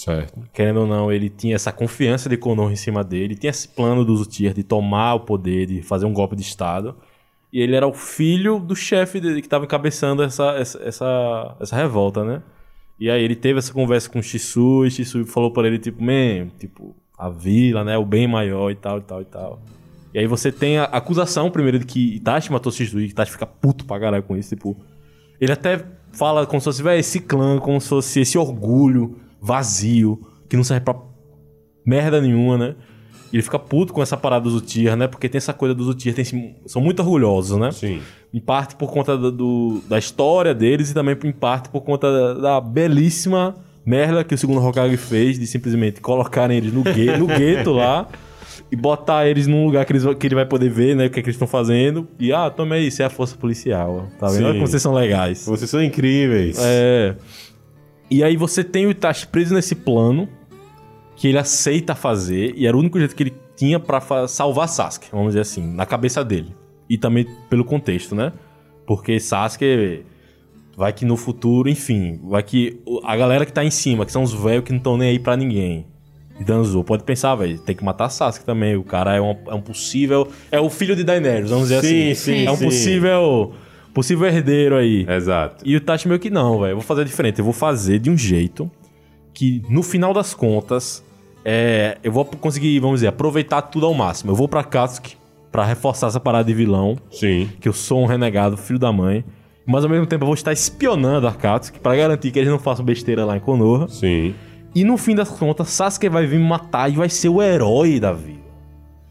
Certo. Querendo ou não, ele tinha essa confiança de Konoha em cima dele, tinha esse plano do Uchiha de tomar o poder, de fazer um golpe de estado. E ele era o filho do chefe dele que estava encabeçando essa, essa, essa, essa revolta, né? E aí ele teve essa conversa com o Shisui, e Shisui falou pra ele, tipo, man, tipo, a vila, né, o bem maior e tal, e tal, e tal. E aí você tem a acusação, primeiro, de que Itachi matou Shisui, que Itachi fica puto pra caralho com isso, tipo... Ele até fala como se fosse, esse clã, como se fosse esse orgulho vazio, que não serve pra merda nenhuma, né? E ele fica puto com essa parada dos Uchiha, né? Porque tem essa coisa dos Uchiha, tem são muito orgulhosos, né? Sim. Em parte por conta do, da história deles e também em parte por conta da, da belíssima merda que o segundo Hokage fez de simplesmente colocarem eles no, gue- no gueto lá e botar eles num lugar que, eles, que ele vai poder ver, né? O que, é que eles estão fazendo. E, ah, toma aí, isso é a força policial. Tá vendo? Sim. Olha como vocês são legais. Vocês são incríveis. É. E aí você tem o Itachi preso nesse plano que ele aceita fazer e era o único jeito que ele tinha pra fa- salvar Sasuke, vamos dizer assim, na cabeça dele. E também pelo contexto, né? Porque Sasuke vai que no futuro, enfim, vai que a galera que tá em cima, que são os velhos que não estão nem aí pra ninguém. E Danzo, pode pensar, velho, tem que matar Sasuke também. O cara é um, é um possível. É o filho de Daenerys, vamos dizer Sim, assim. sim, É um sim. possível. Possível herdeiro aí. Exato. E o Tachi meio que não, velho. Eu vou fazer diferente. Eu vou fazer de um jeito que, no final das contas, é, eu vou conseguir, vamos dizer, aproveitar tudo ao máximo. Eu vou pra Katsuki pra reforçar essa parada de vilão, Sim. que eu sou um renegado, filho da mãe. Mas ao mesmo tempo eu vou estar espionando a Katsuki pra garantir que eles não façam besteira lá em Konoha. Sim. E no fim das contas, Sasuke vai vir me matar e vai ser o herói da vida.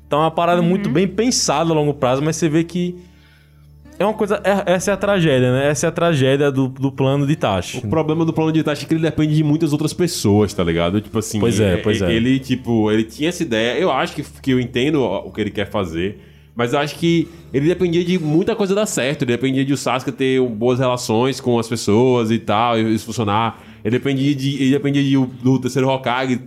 Então é uma parada muito bem pensada a longo prazo, mas você vê que. É uma coisa. é- essa é a tragédia, né? Essa é a tragédia do, do plano de Itachi. O problema do plano de Itachi é que ele depende de muitas outras pessoas, tá ligado? Tipo assim. Pois é, pois é. Ele, tipo, ele tinha essa ideia. Eu acho que, que eu entendo o que ele quer fazer. Mas eu acho que ele dependia de muita coisa dar certo. Ele dependia de o Sasuke ter boas relações com as pessoas e tal, e isso funcionar. Ele dependia de, ele dependia de, do terceiro Hokage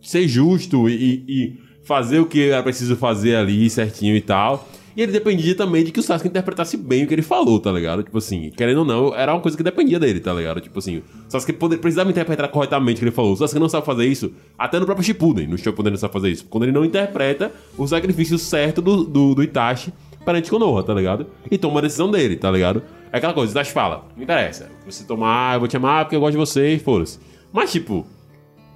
ser justo e, e fazer o que era preciso fazer ali certinho e tal. E ele dependia também de que o Sasuke interpretasse bem o que ele falou, tá ligado? Tipo assim, querendo ou não, era uma coisa que dependia dele, tá ligado? Tipo assim, o Sasuke poder, precisava interpretar corretamente o que ele falou. O Sasuke não sabe fazer isso, até no próprio Shippuden, no Shippuden não sabe fazer isso. Quando ele não interpreta o sacrifício certo do, do, do Itachi perante Konoha, tá ligado? E toma uma decisão dele, tá ligado? É aquela coisa, Itachi fala, não interessa, você tomar, eu vou te amar porque eu gosto de você e foda-se. Mas, tipo,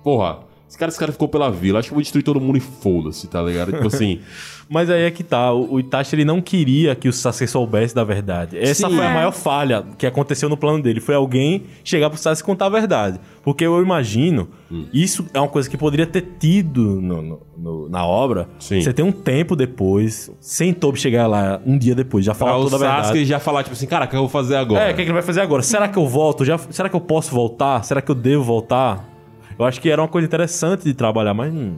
porra, esse cara, esse cara ficou pela vila, acho que eu vou destruir todo mundo e foda-se, tá ligado? Tipo assim... Mas aí é que tá, o, o Itachi ele não queria que o Sasuke soubesse da verdade. Essa Sim. foi a É. maior falha que aconteceu no plano dele. Foi alguém chegar pro Sasuke e contar a verdade. Porque eu imagino, Hum. isso é uma coisa que poderia ter tido no- no- no- na obra. Sim. Você tem um tempo depois, sem Tobi chegar lá um dia depois, já falar o toda a verdade. Sasuke já falar, tipo assim, cara, o que eu vou fazer agora? É, o que, é que ele vai fazer agora? Será que eu volto? Já, será que eu posso voltar? Será que eu devo voltar? Eu acho que era uma coisa interessante de trabalhar, mas hum,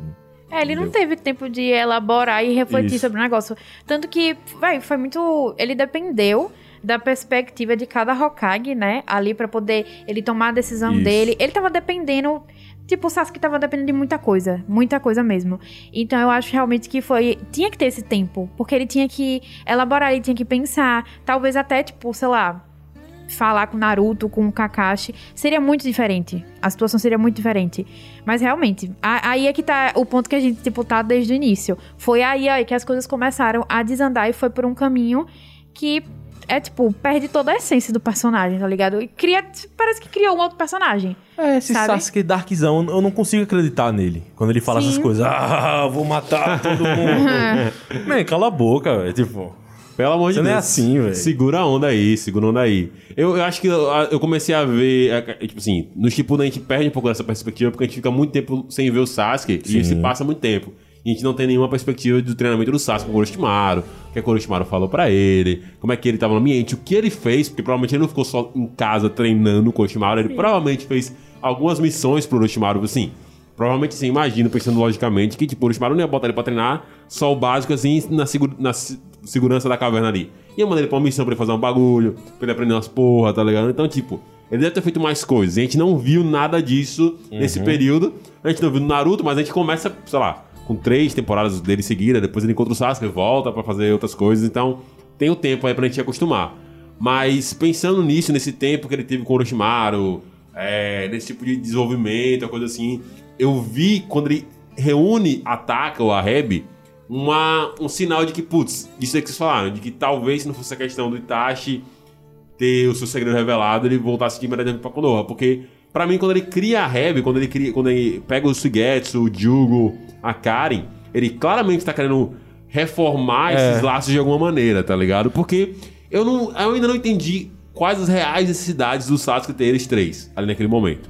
É, ele não teve tempo de elaborar e refletir Isso. sobre o negócio. Tanto que, vai, foi muito. Ele dependeu da perspectiva de cada Hokage, né? Ali pra poder ele tomar a decisão Isso. dele. Ele tava dependendo. Tipo, o Sasuke tava dependendo de muita coisa. Muita coisa mesmo. Então eu acho realmente que foi. Tinha que ter esse tempo. Porque ele tinha que elaborar, ele tinha que pensar. Talvez até, tipo, sei lá. Falar com Naruto, com o Kakashi. Seria muito diferente. A situação seria muito diferente. Mas realmente, a- aí é que tá o ponto que a gente, tipo, tá desde o início. Foi aí, aí que as coisas começaram a desandar e foi por um caminho que é, tipo, perde toda a essência do personagem, tá ligado? E cria. Parece que criou um outro personagem. É, esse Sabe? Sasuke Darkzão, eu não consigo acreditar nele. Quando ele fala Sim. essas coisas. Ah, vou matar todo mundo. Man, cala a boca, velho. Tipo, Pelo amor de Deus. não é assim, velho. Segura a onda aí, segura a onda aí. Eu, eu acho que eu, eu comecei a ver, é, é, tipo assim, no Shippuden a gente perde um pouco dessa perspectiva porque a gente fica muito tempo sem ver o Sasuke Sim. e se passa muito tempo. E a gente não tem nenhuma perspectiva do treinamento do Sasuke com o Orochimaru, o que a Orochimaru falou pra ele, como é que ele tava no ambiente, o que ele fez, porque provavelmente ele não ficou só em casa treinando com o Orochimaru, ele provavelmente fez algumas missões pro Orochimaru, assim. Provavelmente, assim, imagino, pensando logicamente, que, tipo, o Orochimaru não ia botar ele pra treinar só o básico, assim, na, segu- na segurança da caverna ali. Ia mandar ele pra uma missão pra ele fazer um bagulho, pra ele aprender umas porra, tá ligado? Então, tipo, ele deve ter feito mais coisas. E a gente não viu nada disso nesse período. A gente não viu no Naruto, mas a gente começa, sei lá, com três temporadas dele seguida, depois ele encontra o Sasuke, volta pra fazer outras coisas, então tem o tempo aí pra gente acostumar. Mas pensando nisso, nesse tempo que ele teve com o Orochimaru, é, nesse tipo de desenvolvimento, coisa assim, eu vi quando ele reúne, ataca o Areb, uma, um sinal de que, putz, isso aí que vocês falaram, de que talvez se não fosse a questão do Itachi ter o seu segredo revelado, ele voltasse de imediatamente pra Konoha. Porque, pra mim, quando ele cria a Reb, quando ele cria, quando ele pega o Sugetsu, o Jugo, a Karen, ele claramente tá querendo reformar esses laços de alguma maneira, tá ligado? Porque eu, não, eu ainda não entendi quais as reais necessidades do Sasuke ter eles três ali naquele momento.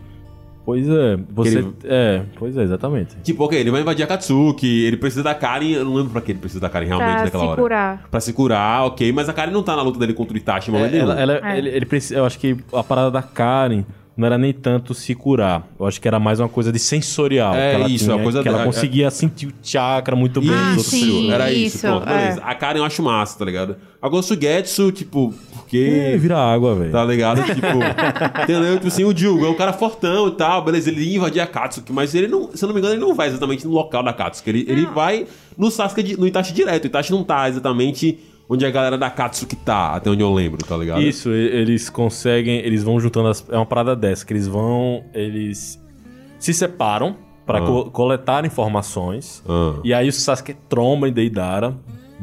Pois é. Você. Ele- É, pois é, exatamente. Tipo, ok, ele vai invadir a Katsuki, ele precisa da Karen, eu não lembro pra que ele precisa da Karen realmente Pra naquela se hora. curar. Pra se curar, ok, mas a Karen não tá na luta dele contra o Itachi, em momento É, ela, ela- É. ele, ele precisa, eu acho que a parada da Karen não era nem tanto se curar. Eu acho que era mais uma coisa de sensorial. É que ela isso, tinha, uma coisa que ela da- conseguia sentir o chakra muito bem. Ah, sim. Era isso, isso, pronto, beleza. é. A Karen eu acho massa, tá ligado? Agora o Sugetsu, tipo, É, porque... vira água, velho. Tá ligado? Tipo, entendeu? Tipo assim, o Jugo é um cara fortão e tal, beleza, ele ia invadir a Katsuki, mas ele não, se eu não me engano, ele não vai exatamente no local da Katsuki. Ele, ele vai no Sasuke, no Itachi direto. O Itachi não tá exatamente onde a galera da Katsuki tá, até onde eu lembro, tá ligado? Isso, eles conseguem, eles vão juntando as, é uma parada dessa, que eles vão, eles se separam pra Ah. co- coletar informações. Ah, E aí o Sasuke tromba em Deidara,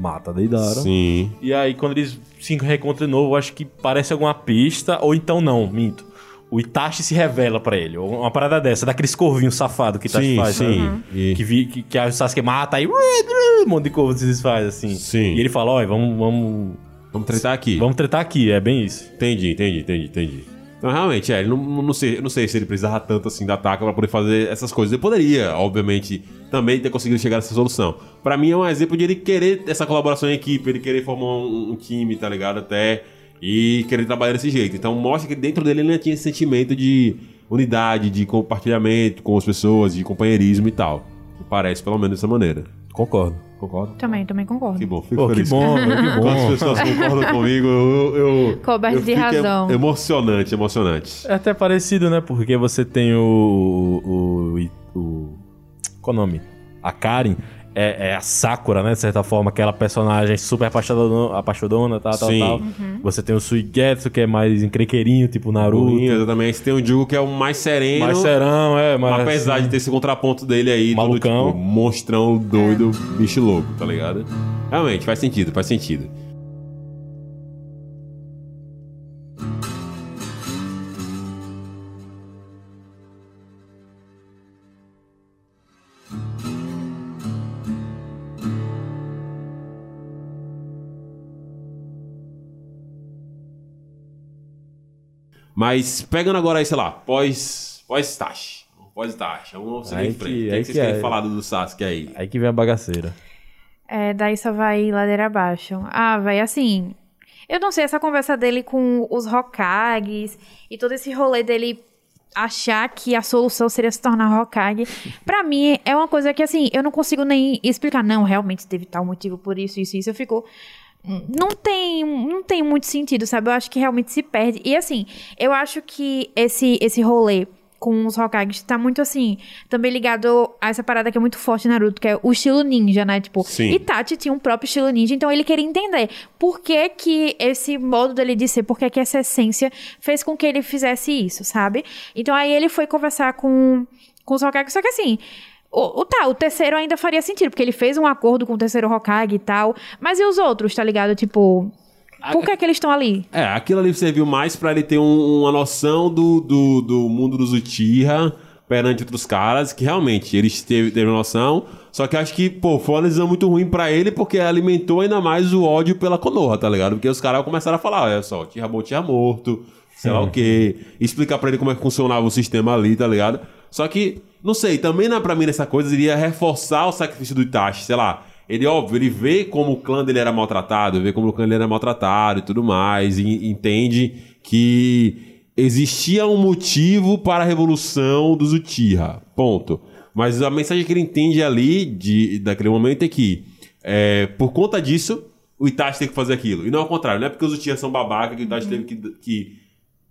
mata Deidara. sim. E aí quando eles se reencontram de novo, eu acho que parece alguma pista, ou então não, minto. O Itachi se revela pra ele, uma parada dessa, daqueles corvinhos safados que o Itachi Sim, faz, sim. sabe? E- Que, vi, que, que o Sasuke mata, aí um monte de corvo se desfaz, assim. Sim. E ele fala, olha, vamos, vamos, Vamos tretar aqui. vamos tretar aqui, é bem isso. Entendi, entendi, entendi, entendi. Então, realmente, é, ele não, não, sei, não sei se ele precisava tanto assim da Taka pra poder fazer essas coisas. Ele poderia, obviamente, também ter conseguido chegar nessa solução. Pra mim é um exemplo de ele querer essa colaboração em equipe, ele querer formar um, um time, tá ligado? Até. E querer trabalhar desse jeito. Então mostra que dentro dele ele tinha esse sentimento de unidade, de compartilhamento com as pessoas, de companheirismo e tal. Parece, pelo menos, dessa maneira. Concordo. Concordo? Também, também concordo. Que bom, fico Pô, que feliz. bom, que Quando as bom. pessoas concordam comigo, eu. eu Coberto eu de razão. em- Emocionante, emocionante. É até parecido, né? Porque você tem o. o, o, o qual o nome? A Karen é, é a Sakura, né? De certa forma, aquela personagem super apaixonadona, apaixonadona tal, tal, Sim. tal. Você tem o Suigetsu, que é mais encrenqueirinho, tipo Naruto. Naruto. Exatamente. Você tem o Jugo que é o mais sereno. Mais serão, é. Mais, apesar de ter esse contraponto dele aí, Malucão. todo tipo, monstrão doido, bicho louco, tá ligado? Realmente, faz sentido, faz sentido. Mas pegando agora aí, sei lá, pós pós Tashi. Pós Tashi. Vamos seguir em frente. que- O que, que vocês que querem é- falar do Sasuke aí? Aí que vem a bagaceira. É, daí só vai ladeira abaixo. Ah, vai assim. Eu não sei, essa conversa dele com os Hokages e todo esse rolê dele achar que a solução seria se tornar Hokage. Pra mim, é uma coisa que, assim, eu não consigo nem explicar. Não, realmente teve tal motivo por isso, isso, isso. Eu fico. Não tem, não tem muito sentido, sabe? Eu acho que realmente se perde. E assim, eu acho que esse, esse rolê com os Hokages tá muito assim, também ligado a essa parada que é muito forte em Naruto, que é o estilo ninja, né? Tipo, Sim. Itachi tinha um próprio estilo ninja, então ele queria entender por que que esse modo dele de ser, por que que essa essência fez com que ele fizesse isso, sabe? Então aí ele foi conversar com, com os Hokages, só que assim, o, o, tá, o terceiro ainda faria sentido, porque ele fez um acordo com o terceiro Hokage e tal. Mas e os outros, tá ligado? Tipo, por que, que eles estão ali? É, aquilo ali serviu mais pra ele ter um- uma noção do, do, do mundo dos Uchiha perante outros caras, que realmente eles teve, teve noção. Só que acho que, pô, foi uma decisão muito ruim pra ele, porque alimentou ainda mais o ódio pela Konoha, tá ligado? Porque os caras começaram a falar, olha só, Tira bom, tinha morto, sei lá o quê. Explicar pra ele como é que funcionava o sistema ali, tá ligado? Só que, não sei, também não, pra mim nessa coisa iria reforçar o sacrifício do Itachi, sei lá. Ele, óbvio, ele vê como o clã dele era maltratado, vê como o clã dele era maltratado e tudo mais, e entende que existia um motivo para a revolução dos Uchiha. Ponto. Mas a mensagem que ele entende ali, de, daquele momento, é que, é, por conta disso, o Itachi tem que fazer aquilo. E não ao contrário, não é porque os Uchiha são babaca que o Itachi teve que, que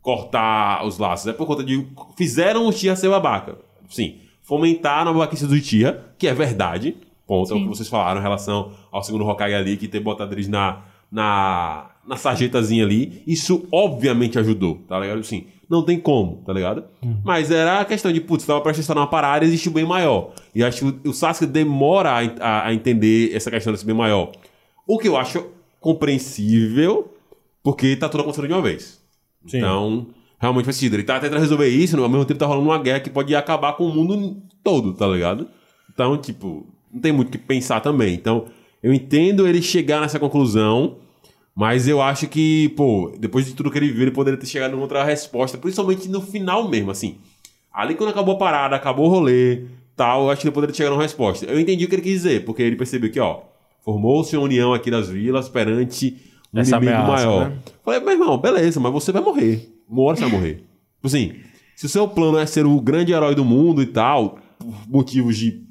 cortar os laços. É por conta de. Fizeram o Uchiha ser babaca. Sim. Fomentar a babaquice do Uchiha, que é verdade. Ponto. É o que vocês falaram em relação ao segundo Hokage ali, que ter botado eles na. na. na sarjetazinha ali. Isso obviamente ajudou, tá ligado? Sim. Não tem como, tá ligado? Mas era a questão de, putz, tava prestando atenção numa parada e existe o bem maior. E acho que o Sasuke demora a, a- a entender essa questão desse bem maior. O que eu acho compreensível, porque tá tudo acontecendo de uma vez. Sim. Então, realmente faz sentido. Ele tá tentando resolver isso, ao mesmo tempo tá rolando uma guerra que pode acabar com o mundo todo, tá ligado? Então, tipo, não tem muito o que pensar também. Então, eu entendo ele chegar nessa conclusão, mas eu acho que, pô, depois de tudo que ele viu, ele poderia ter chegado em outra resposta, principalmente no final mesmo, assim. Ali quando acabou a parada, acabou o rolê, tal, eu acho que ele poderia chegar numa resposta. Eu entendi o que ele quis dizer, porque ele percebeu que, ó, formou-se uma união aqui das vilas perante um Essa inimigo ameaça, maior. né? Falei, meu irmão, beleza, mas você vai morrer. Uma hora você vai morrer. Tipo assim, se o seu plano é ser o grande herói do mundo e tal, por motivos de.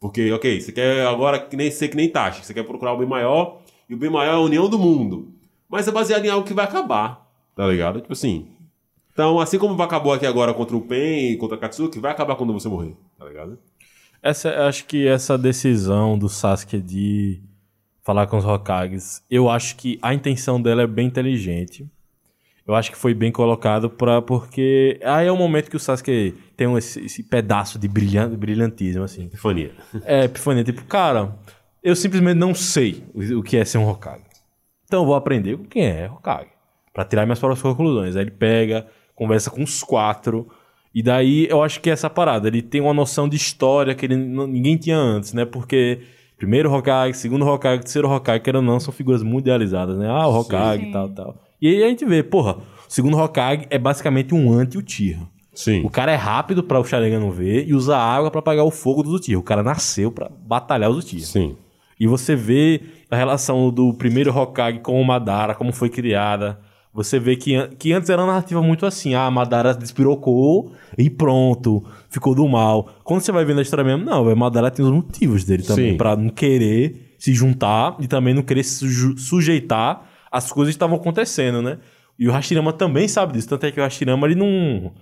Porque, ok, você quer agora que nem ser que nem Tashi, você quer procurar o bem maior, e o bem maior é a união do mundo. Mas é baseado em algo que vai acabar, tá ligado? Tipo assim. Então, assim como acabou aqui agora contra o Pen e contra o Katsuki, vai acabar quando você morrer, tá ligado? Essa, acho que essa decisão do Sasuke de falar com os Hokages, eu acho que a intenção dela é bem inteligente. Eu acho que foi bem colocado pra, porque aí é o momento que o Sasuke tem um- esse, esse pedaço de brilhan, brilhantismo, assim. Epifania. É, epifania, tipo, cara, eu simplesmente não sei o, o que é ser um Hokage. Então eu vou aprender com quem é Hokage. Pra tirar minhas próprias conclusões. Aí ele pega, conversa com os quatro. E daí eu acho que é essa parada. Ele tem uma noção de história que ele, não- ninguém tinha antes, né? Porque primeiro Hokage, segundo Hokage, terceiro Hokage, que ou não, são figuras muito idealizadas, né? Ah, o Hokage e tal, tal. E aí a gente vê, porra, o segundo Hokage é basicamente um anti-Uchiha. Sim. O cara é rápido pra o Sharingan não ver e usa água pra apagar o fogo dos Uchiha. O cara nasceu pra batalhar os Uchiha. Sim. E você vê a relação do primeiro Hokage com o Madara, como foi criada. Você vê que, an- que antes era uma narrativa muito assim, ah, Madara despirocou e pronto, ficou do mal. Quando você vai vendo a história mesmo, não, o Madara tem os motivos dele também, pra não querer se juntar e também não querer se sujeitar às coisas estavam acontecendo, né? E o Hashirama também sabe disso, tanto é que o Hashirama, ele não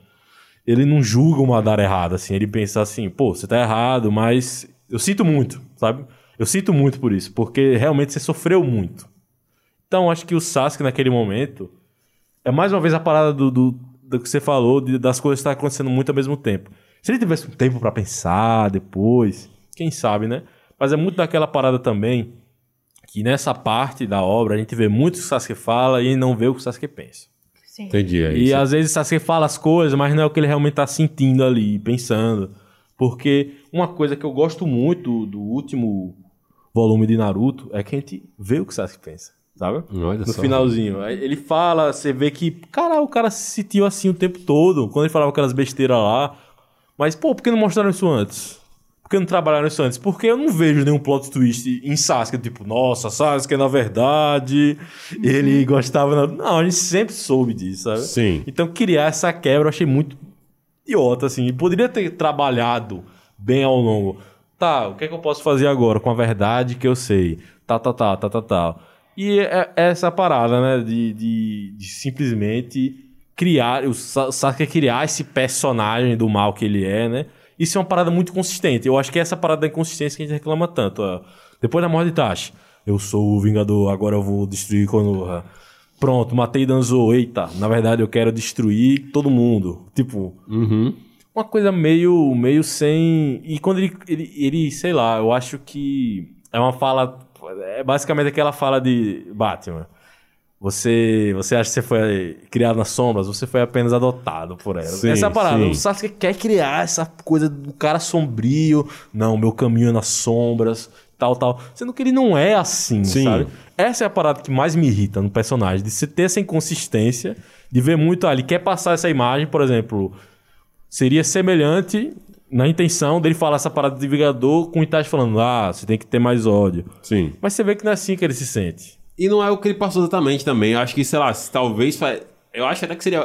ele não julga o Madara errado, assim. Ele pensa assim, pô, você tá errado, mas eu sinto muito, sabe? Eu sinto muito por isso, porque realmente você sofreu muito. Então, acho que o Sasuke naquele momento é mais uma vez a parada do, do, do que você falou, de- das coisas estão acontecendo muito ao mesmo tempo. Se ele tivesse um tempo pra pensar depois, quem sabe, né? Mas é muito daquela parada também que nessa parte da obra a gente vê muito o que o Sasuke fala e não vê o que o Sasuke pensa. Sim. Entendi. É E isso. às vezes o Sasuke fala as coisas, mas não é o que ele realmente tá sentindo ali, pensando. Porque uma coisa que eu gosto muito do último volume de Naruto é que a gente vê o que o Sasuke pensa, sabe? Olha No só. finalzinho. Ele fala, você vê que, cara, o cara se sentiu assim o tempo todo, quando ele falava aquelas besteiras lá. Mas, pô, por que não mostraram isso antes? Que não trabalharam isso antes? Porque eu não vejo nenhum plot twist em Sasuke, tipo, nossa, Sasuke, na verdade, ele gostava... na-" Não, a gente sempre soube disso, sabe? Sim. Então, criar essa quebra eu achei muito idiota, assim. E Poderia ter trabalhado bem ao longo. Tá, o que é que eu posso fazer agora com a verdade que eu sei? Tá, tá, tá, tá, tá, tá. E é, é essa parada, né? De, de, de simplesmente criar, o Sa- Sasuke criar esse personagem do mal que ele é, né? Isso é uma parada muito consistente. Eu acho que é essa parada da inconsistência que a gente reclama tanto. ó. Depois da morte de Itachi, eu sou o Vingador, agora eu vou destruir Konoha. Pronto, matei Danzo. Eita, na verdade eu quero destruir todo mundo. Tipo, uma coisa meio, meio sem. E quando ele, ele, ele, sei lá, eu acho que é uma fala. É basicamente aquela fala de Batman. Você, você acha que você foi criado nas sombras? Você foi apenas adotado por ela. Sim, essa é a parada. sim. O Sasuke quer criar essa coisa do cara sombrio. Não, meu caminho é nas sombras, tal, tal. Sendo que ele não é assim, Sim. sabe? Essa é a parada que mais me irrita no personagem. De você ter essa inconsistência, de ver muito. Ah, ele quer passar essa imagem, por exemplo seria semelhante na intenção dele falar essa parada de Vingador com o Itachi falando, ah, você tem que ter mais ódio. Sim. Mas você vê que não é assim que ele se sente. E não é o que ele passou exatamente também. Eu acho que, sei lá, se talvez. Eu acho até que seria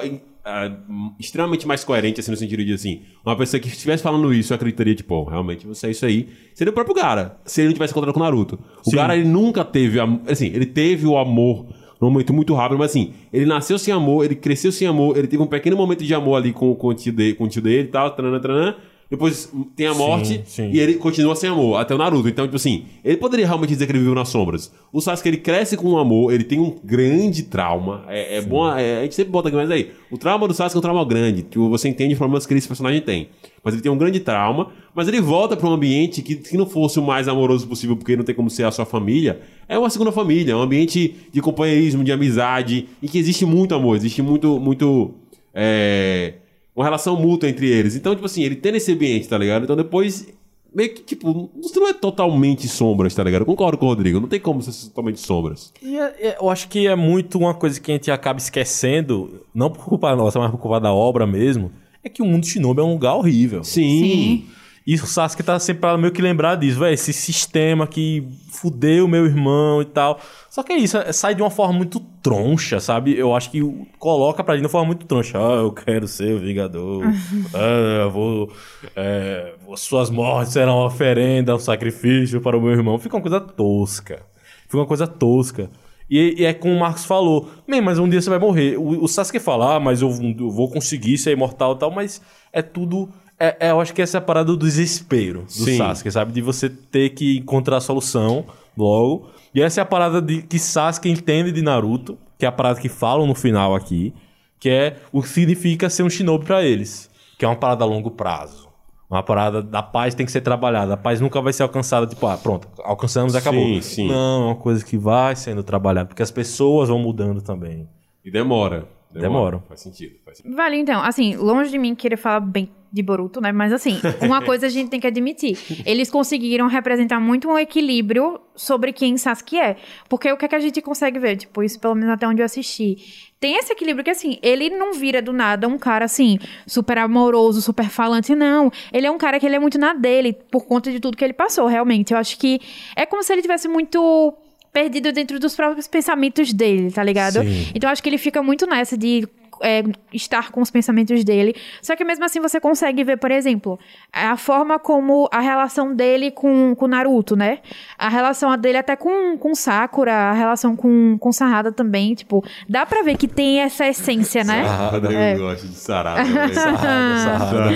ah, extremamente mais coerente, assim, no sentido de assim, uma pessoa que estivesse falando isso, eu acreditaria, tipo, "Pô, realmente você é isso aí. Seria o próprio Gara, se ele não tivesse encontrado com o Naruto. O Sim. Gara, ele nunca teve. Assim, ele teve o amor num momento muito rápido, mas assim, ele nasceu sem amor, ele cresceu sem amor, ele teve um pequeno momento de amor ali com, com, o, tio dele, com o tio dele e tal, tranã, tranã. Depois tem a morte sim. e ele continua sem amor, até o Naruto. Então, tipo assim, ele poderia realmente dizer que ele viveu nas sombras. O Sasuke, ele cresce com um amor, ele tem um grande trauma. É, é bom, é, a gente sempre bota aqui, mas aí, o trauma do Sasuke é um trauma grande. Tipo, você entende os problemas que esse personagem tem. Mas ele tem um grande trauma, mas ele volta para um ambiente que, que não fosse o mais amoroso possível, porque não tem como ser a sua família. É uma segunda família, é um ambiente de companheirismo, de amizade, e que existe muito amor, existe muito, muito. É, uma relação mútua entre eles. Então, tipo assim, ele tem nesse ambiente, tá ligado? Então depois, meio que, tipo, você não é totalmente sombras, tá ligado? Eu concordo com o Rodrigo, não tem como ser totalmente sombras. E é- é- eu acho que é muito uma coisa que a gente acaba esquecendo, não por culpa nossa, mas por culpa da obra mesmo, é que o mundo Shinobi é um lugar horrível. Sim. Sim. E o Sasuke tá sempre pra meio que lembrar disso, velho. Esse sistema que fudeu meu irmão e tal. Só que é isso, é- sai de uma forma muito troncha, sabe? Eu acho que coloca pra gente de uma forma muito troncha. Ah, eu quero ser o Vingador. ah, eu vou. É, suas mortes serão uma oferenda, um sacrifício para o meu irmão. Fica uma coisa tosca. Fica uma coisa tosca. E, e é como o Marcos falou, "Man, mas um dia você vai morrer. O, o Sasuke fala, ah, mas eu, eu vou conseguir ser imortal e tal, mas é tudo. É, é, eu acho que essa é a parada do desespero do Sim. Sasuke, sabe? De você ter que encontrar a solução logo. E essa é a parada de, que Sasuke entende de Naruto, que é a parada que falam no final aqui, que é o que significa ser um shinobi pra eles. Que é uma parada a longo prazo. Uma parada da paz tem que ser trabalhada. A paz nunca vai ser alcançada, tipo, ah, pronto, alcançamos e acabou. Sim, sim. Não, é uma coisa que vai sendo trabalhada, porque as pessoas vão mudando também. E demora. Demora. Faz sentido. Faz sentido. Vale, então, assim, longe de mim querer falar bem de Boruto, né? Mas assim, uma coisa a gente tem que admitir. Eles conseguiram representar muito um equilíbrio sobre quem Sasuke é. Porque o que, é que a gente consegue ver? Tipo, isso pelo menos até onde eu assisti. Tem esse equilíbrio que, assim, ele não vira do nada um cara, assim, super amoroso, super falante, não. Ele é um cara que ele é muito na dele, por conta de tudo que ele passou, realmente. Eu acho que é como se ele tivesse muito perdido dentro dos próprios pensamentos dele, tá ligado? Sim. Então acho que ele fica muito nessa de é, estar com os pensamentos dele. Só que mesmo assim você consegue ver, por exemplo, a forma como a relação dele com o Naruto, né? A relação dele até com, com Sakura, a relação com, com Sarada também, tipo, dá pra ver que tem essa essência, né? Rodrigo É. gosta de sarada. velho. Sarrada, sarrada.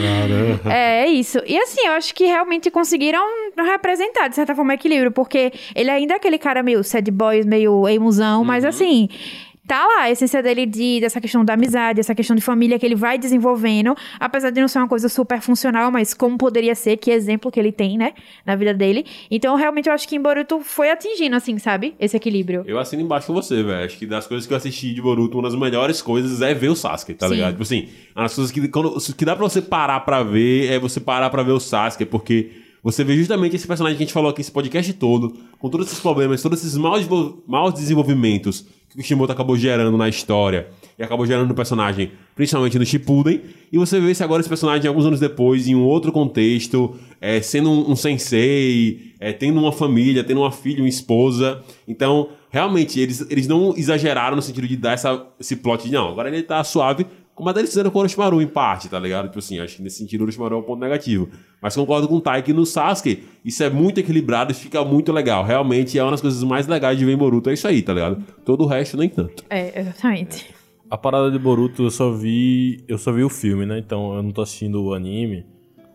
É, é isso. E assim, eu acho que realmente conseguiram representar, de certa forma, equilíbrio, porque ele ainda é aquele cara meio sad boy, meio emusão, mas assim. Tá lá a essência dele de, dessa questão da amizade, essa questão de família que ele vai desenvolvendo, apesar de não ser uma coisa super funcional, mas como poderia ser, que exemplo que ele tem, né, na vida dele. Então, realmente, eu acho que em Boruto foi atingindo, assim, sabe, esse equilíbrio. Eu assino embaixo com você, velho. Acho que das coisas que eu assisti de Boruto, uma das melhores coisas é ver o Sasuke, tá Sim. ligado? Tipo assim, as coisas que, quando, que dá pra você parar pra ver é você parar pra ver o Sasuke, porque você vê justamente esse personagem que a gente falou aqui, esse podcast todo, com todos esses problemas, todos esses maus, maus desenvolvimentos que o Kishimoto acabou gerando na história e acabou gerando no personagem, principalmente no Shippuden, e você vê esse agora esse personagem alguns anos depois, em um outro contexto, é, sendo um, um sensei, é, tendo uma família, tendo uma filha, uma esposa. Então, realmente, eles, eles não exageraram no sentido de dar essa, esse plot de não, agora ele tá suave até eles fizeram com o Orochimaru, em parte, tá ligado? Tipo assim, acho que nesse sentido o Orochimaru é um ponto negativo. Mas concordo com o Tai que no Sasuke isso é muito equilibrado e fica muito legal. Realmente é uma das coisas mais legais de ver em Boruto, é isso aí, tá ligado? Todo o resto nem tanto. É, exatamente. A parada de Boruto eu só vi. Eu só vi o filme, né? Então eu não tô assistindo o anime.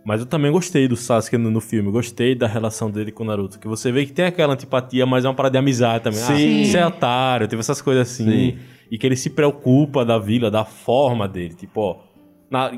Mas eu também gostei do Sasuke no, no filme. Gostei da relação dele com o Naruto. Que você vê que tem aquela antipatia, mas é uma parada de amizade também. Ah, Sim. você é otário, teve essas coisas assim. Sim. E que ele se preocupa da vila, da forma dele. Tipo, ó. na-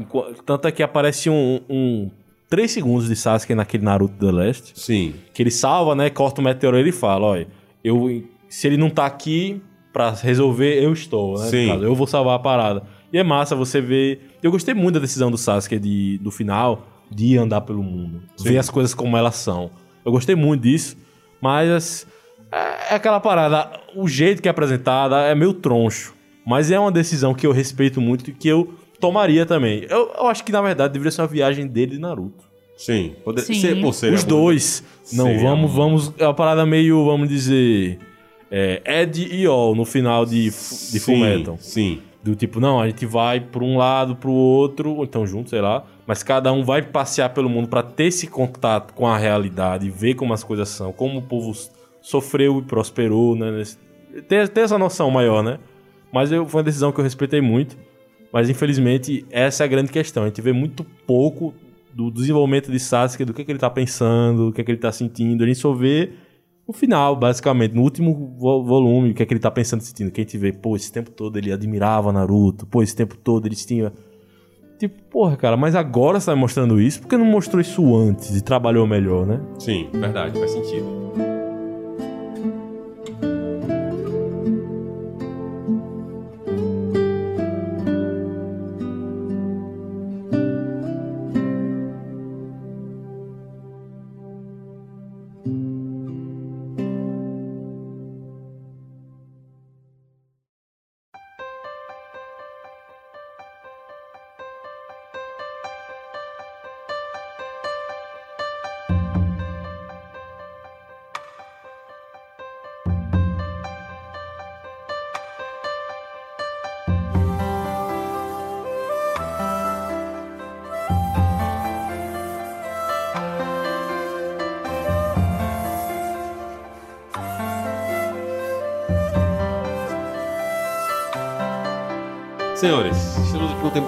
tanto é que aparece um, um. Três segundos de Sasuke naquele Naruto The Last. Sim. Que ele salva, né? Corta o meteoro e ele fala: olha, eu, se ele não tá aqui pra resolver, eu estou, né? Sim. caso, eu vou salvar a parada. E é massa você ver. Eu gostei muito da decisão do Sasuke de, do final de andar pelo mundo. Sim. Ver as coisas como elas são. Eu gostei muito disso, mas é aquela parada. O jeito que é apresentada é meio troncho. Mas é uma decisão que eu respeito muito e que eu tomaria também. Eu, eu acho que, na verdade, deveria ser uma viagem dele e Naruto. Sim. Poder... Sim. Ser, pô, seria Os bom. dois. Não, Seria vamos, bom. vamos. É uma parada meio, vamos dizer. É, Ed e All no final de, de Sim, Fullmetal. Sim. Do tipo, não, a gente vai pra um lado, pro outro, ou então junto, sei lá. Mas cada um vai passear pelo mundo pra ter esse contato com a realidade, ver como as coisas são, como o povo sofreu e prosperou, né? Ter, ter essa noção maior, né? Mas eu, foi uma decisão que eu respeitei muito. Mas infelizmente, essa é a grande questão. A gente vê muito pouco do desenvolvimento de Sasuke, do que, que ele tá pensando, o que, que ele tá sentindo. A gente só vê no final, basicamente, no último vo- volume, o que é que ele tá pensando e sentindo. Que a gente vê, pô, esse tempo todo ele admirava Naruto, pô, esse tempo todo ele tinha. Tipo, porra, cara, mas agora você tá mostrando isso? Por que não mostrou isso antes e trabalhou melhor, né? Sim, verdade, faz sentido.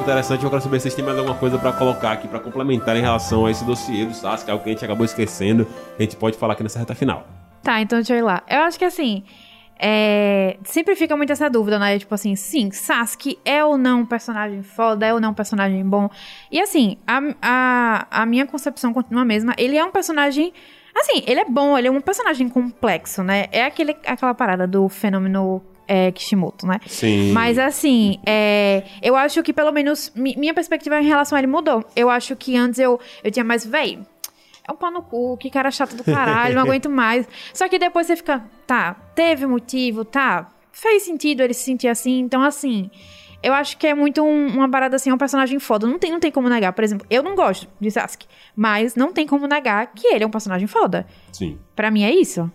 Tempo interessante. Eu quero saber se vocês têm mais alguma coisa pra colocar aqui, pra complementar em relação a esse dossiê do Sasuke, algo que a gente acabou esquecendo, que a gente pode falar aqui nessa reta final. Tá, então deixa eu ir lá. Eu acho que assim. é, Sempre fica muito essa dúvida, né? Tipo assim, sim, Sasuke é ou não um personagem foda, é ou não um personagem bom. E assim, a, a, a minha concepção continua a mesma. Ele é um personagem. Assim, ele é bom, ele é um personagem complexo, né? É aquele, aquela parada do fenômeno é, Kishimoto, né? Sim. Mas assim, é, eu acho que pelo menos mi- minha perspectiva em relação a ele mudou. Eu acho que antes eu, eu tinha mais, véi, é um pau no cu, que cara chato do caralho, não aguento mais. Só que depois você fica, tá, teve motivo, tá, fez sentido ele se sentir assim, então assim. Eu acho que é muito um- uma parada assim, é um personagem foda. Não tem, não tem como negar. Por exemplo, eu não gosto de Sasuke, mas não tem como negar que ele é um personagem foda. Sim. Pra mim é isso.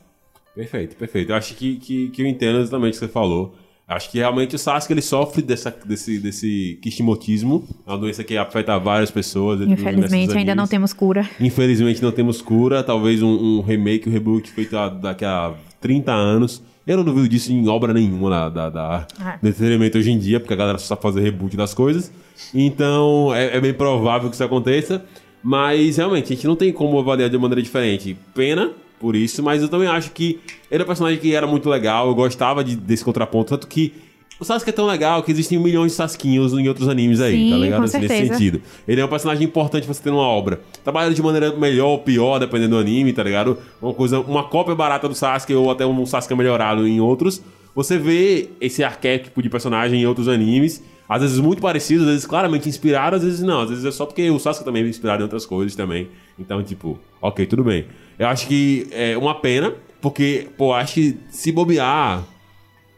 Perfeito, perfeito. Eu acho que, que, que eu entendo exatamente o que você falou. Acho que realmente o Sasuke ele sofre dessa, desse, desse kishimotismo, é uma doença que afeta várias pessoas. Infelizmente, ainda não temos cura. Infelizmente não temos cura. Talvez um, um remake, um reboot feito a- daqui a 30 anos. Eu não duvido disso em obra nenhuma da, da, da Ah. entretenimento hoje em dia, porque a galera só sabe fazer reboot das coisas. Então é, é bem provável que isso aconteça. Mas realmente, a gente não tem como avaliar de maneira diferente. Pena por isso, mas eu também acho que ele é um personagem que era muito legal. Eu gostava de- desse contraponto. Tanto que o Sasuke é tão legal que existem milhões de Sasquinhos em outros animes aí, Sim, tá ligado? Assim, nesse sentido. Ele é um personagem importante pra você ter numa obra. Trabalha de maneira melhor ou pior, dependendo do anime, tá ligado? Uma coisa, uma cópia barata do Sasuke ou até um Sasuke melhorado em outros. Você vê esse arquétipo de personagem em outros animes. Às vezes muito parecido, às vezes claramente inspirado, às vezes não. Às vezes é só porque o Sasuke também é inspirado em outras coisas também. Então, tipo, ok, tudo bem. Eu acho que é uma pena, porque, pô, acho que se bobear,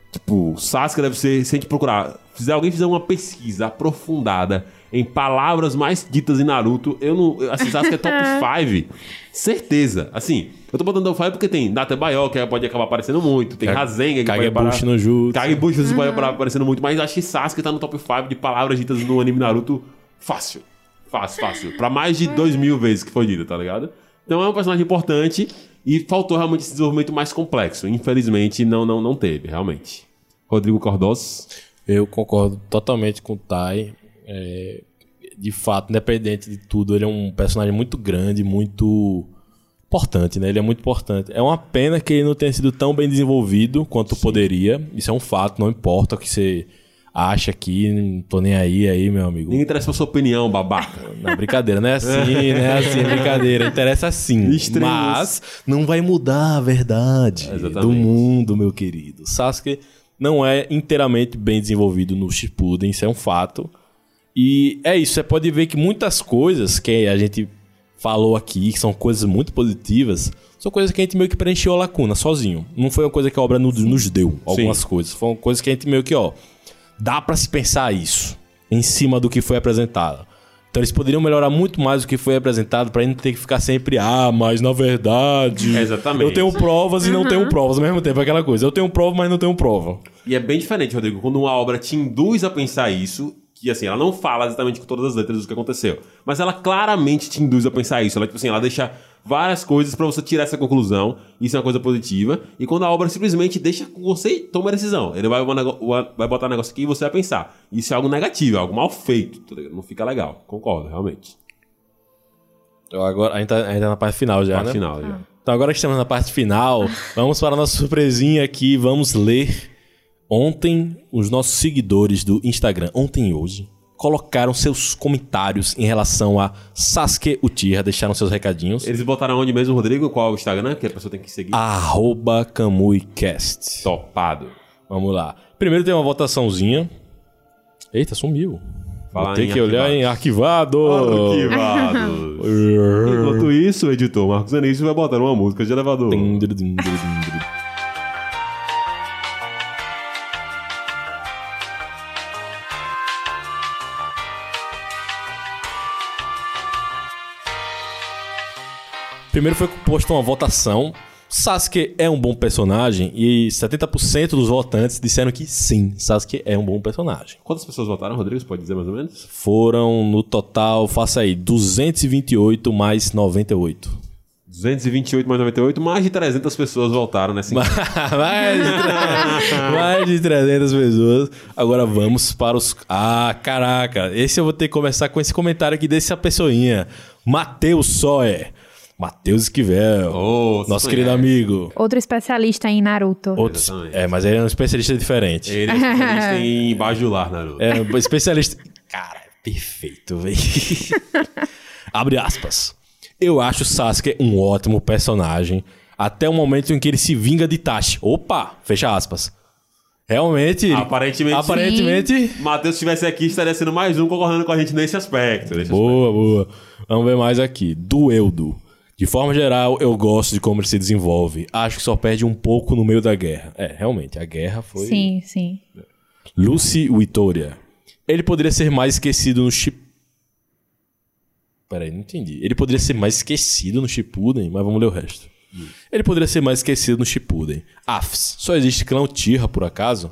Tipo, Sasuke deve ser, se a gente procurar, se alguém fizer uma pesquisa aprofundada em palavras mais ditas em Naruto, eu não. eu- Assim, Sasuke é top 5. Certeza. Assim, eu tô botando top 5 porque tem Data Bayo, que pode acabar aparecendo muito, tem Kage- Rasengan, que pode parar- no Jutsu. Kagebushi você pode acabar aparecendo muito, mas acho que Sasuke tá no top 5 de palavras ditas no anime Naruto fácil. Fácil, fácil. Pra mais de 2 mil vezes que foi dito, tá ligado? Então é um personagem importante e faltou realmente esse desenvolvimento mais complexo. Infelizmente, não, não, não teve, realmente. Rodrigo Cordós. Eu concordo totalmente com o Tai. É, de fato, independente de tudo, ele é um personagem muito grande, muito importante, né? Ele é muito importante. É uma pena que ele não tenha sido tão bem desenvolvido quanto poderia. Isso é um fato, não importa o que você acha aqui, não tô nem aí, aí, meu amigo. Ninguém interessa a sua opinião, babaca. Não, brincadeira, não é assim, não é assim, é brincadeira. Interessa sim. Mas não vai mudar a verdade do mundo, meu querido. Sasuke não é inteiramente bem desenvolvido no Shippuden, isso é um fato. E é isso, você pode ver que muitas coisas que a gente falou aqui, que são coisas muito positivas, são coisas que a gente meio que preencheu a lacuna sozinho. Não foi uma coisa que a obra nos, nos deu, algumas coisas. Foram coisas que a gente meio que, ó, dá pra se pensar isso em cima do que foi apresentado. Então eles poderiam melhorar muito mais o que foi apresentado pra gente ter que ficar sempre, ah, mas na verdade. Exatamente. Eu tenho provas e não tenho provas ao mesmo tempo, aquela coisa. Eu tenho prova, mas não tenho prova. E é bem diferente, Rodrigo, quando uma obra te induz a pensar isso, que assim, ela não fala exatamente com todas as letras do que aconteceu, mas ela claramente te induz a pensar isso. Ela, tipo assim, ela deixa várias coisas pra você tirar essa conclusão, isso é uma coisa positiva, e quando a obra simplesmente deixa com você tomar a decisão. Ele vai, vai botar um negócio aqui e você vai pensar. Isso é algo negativo, é algo mal feito, tá não fica legal. Concordo, realmente. Então, agora, a gente, tá, a gente tá na parte final já, Parte né? final, já. Então agora que estamos na parte final, vamos para a nossa surpresinha aqui, vamos ler. Ontem, os nossos seguidores do Instagram, ontem e hoje, colocaram seus comentários em relação a Sasuke Uchiha, deixaram seus recadinhos. Eles botaram onde mesmo, Rodrigo? Qual é o Instagram que a pessoa tem que seguir? Arroba KamuiCast. Topado. Vamos lá. Primeiro tem uma votaçãozinha. Eita, sumiu. Falar Vou ter em que olhar em arquivado. Arquivados. Enquanto isso, editor Marcos Anísio vai botar uma música de elevador. Primeiro foi posto uma votação. Sasuke é um bom personagem e 70% dos votantes disseram que sim, Sasuke é um bom personagem. Quantas pessoas votaram, Rodrigo? Você pode dizer mais ou menos? Foram no total, faça aí, 228 mais 98. 228 mais 98, mais de 300 pessoas votaram nessa enquete. mais, de, mais de 300 pessoas. Agora vamos para os. Ah, caraca. Esse eu vou ter que começar com esse comentário aqui dessa pessoinha. Matheus Soer. Matheus Esquivel. Oh, nosso conhece. querido amigo. Outro especialista em Naruto. Outros, Exatamente. é, mas ele é um especialista diferente. Ele é especialista em bajular, Naruto. É um especialista. Cara, perfeito, velho. Abre aspas. Eu acho Sasuke um ótimo personagem até o momento em que ele se vinga de Itachi. Opa, fecha aspas. Realmente. Aparentemente, Aparentemente. Matheus estivesse aqui, estaria sendo mais um concordando com a gente nesse aspecto. Nesse Boa, boa. Vamos ver mais aqui. Dueldo. De forma geral, eu gosto de como ele se desenvolve. Acho que só perde um pouco no meio da guerra. É, realmente, a guerra foi. Sim, sim. Lucy Vitoria. Ele poderia ser mais esquecido no Chip. Peraí, não entendi. Ele poderia ser mais esquecido no Shippuden, mas vamos ler o resto. Ele poderia ser mais esquecido no Shippuden. Afs. Só existe clã Uchiha, por acaso?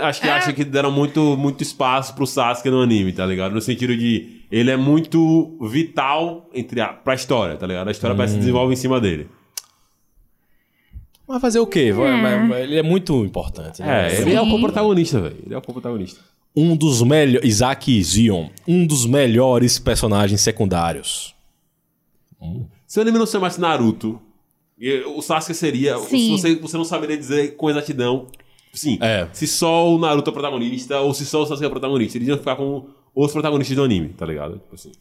Acho que acho que deram muito, muito espaço pro Sasuke no anime, tá ligado? No sentido de ele é muito vital entre a, pra história, tá ligado? A história parece que se desenvolve em cima dele. Mas fazer o quê? Vai- vai- vai- Ele é muito importante. né? É, ele é o Sim. co-protagonista, velho. Ele é o co-protagonista. Um dos melhores. Isaac Zion. Um dos melhores personagens secundários. Se o anime não se chamasse Naruto, o Sasuke seria. Se Sim. você, você não saberia dizer com exatidão. Sim. É. Se só o Naruto é protagonista ou se só o Sasuke é protagonista. Eles iam ficar com os protagonistas do anime, tá ligado? Tipo assim.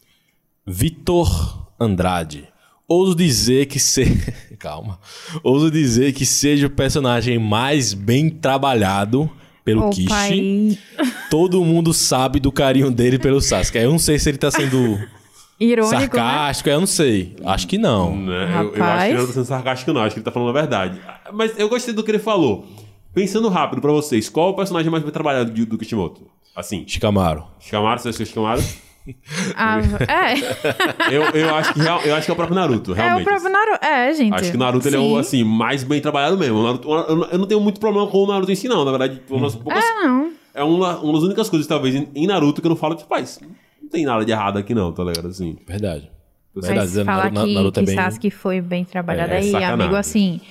Vitor Andrade. Ouso dizer que se... Calma. Ouso dizer que seja o personagem mais bem trabalhado pelo Opa, Kishi. aí. Todo mundo sabe do carinho dele pelo Sasuke. Eu não sei se ele tá sendo Irônico, né? sarcástico, eu não sei. Acho que não. Né? Eu, eu acho que ele não tá sendo sarcástico, não. Acho que ele tá falando a verdade. Mas eu gostei do que ele falou. Pensando rápido pra vocês, qual é o personagem mais bem trabalhado do, do Kishimoto? Assim, Shikamaru. Shikamaru, você acha que é? Ah, é, Eu, eu, acho que, real- eu acho que é o próprio Naruto, é realmente. o próprio Naruto. É, gente. Acho que o Naruto ele é o, Sim. assim, mais bem trabalhado mesmo. Naruto- eu não- eu tenho muito problema com o Naruto em si, não. Na verdade, uma das poucas É, não. É uma, uma das únicas coisas, talvez, em, Naruto que eu não falo, tipo, paz, não tem nada de errado aqui não, tá ligado? Assim. Verdade. Mas Verdade. falar Naruto, que, Naruto é que bem... Sasuke foi bem trabalhado É, aí, sacanagem. amigo, assim...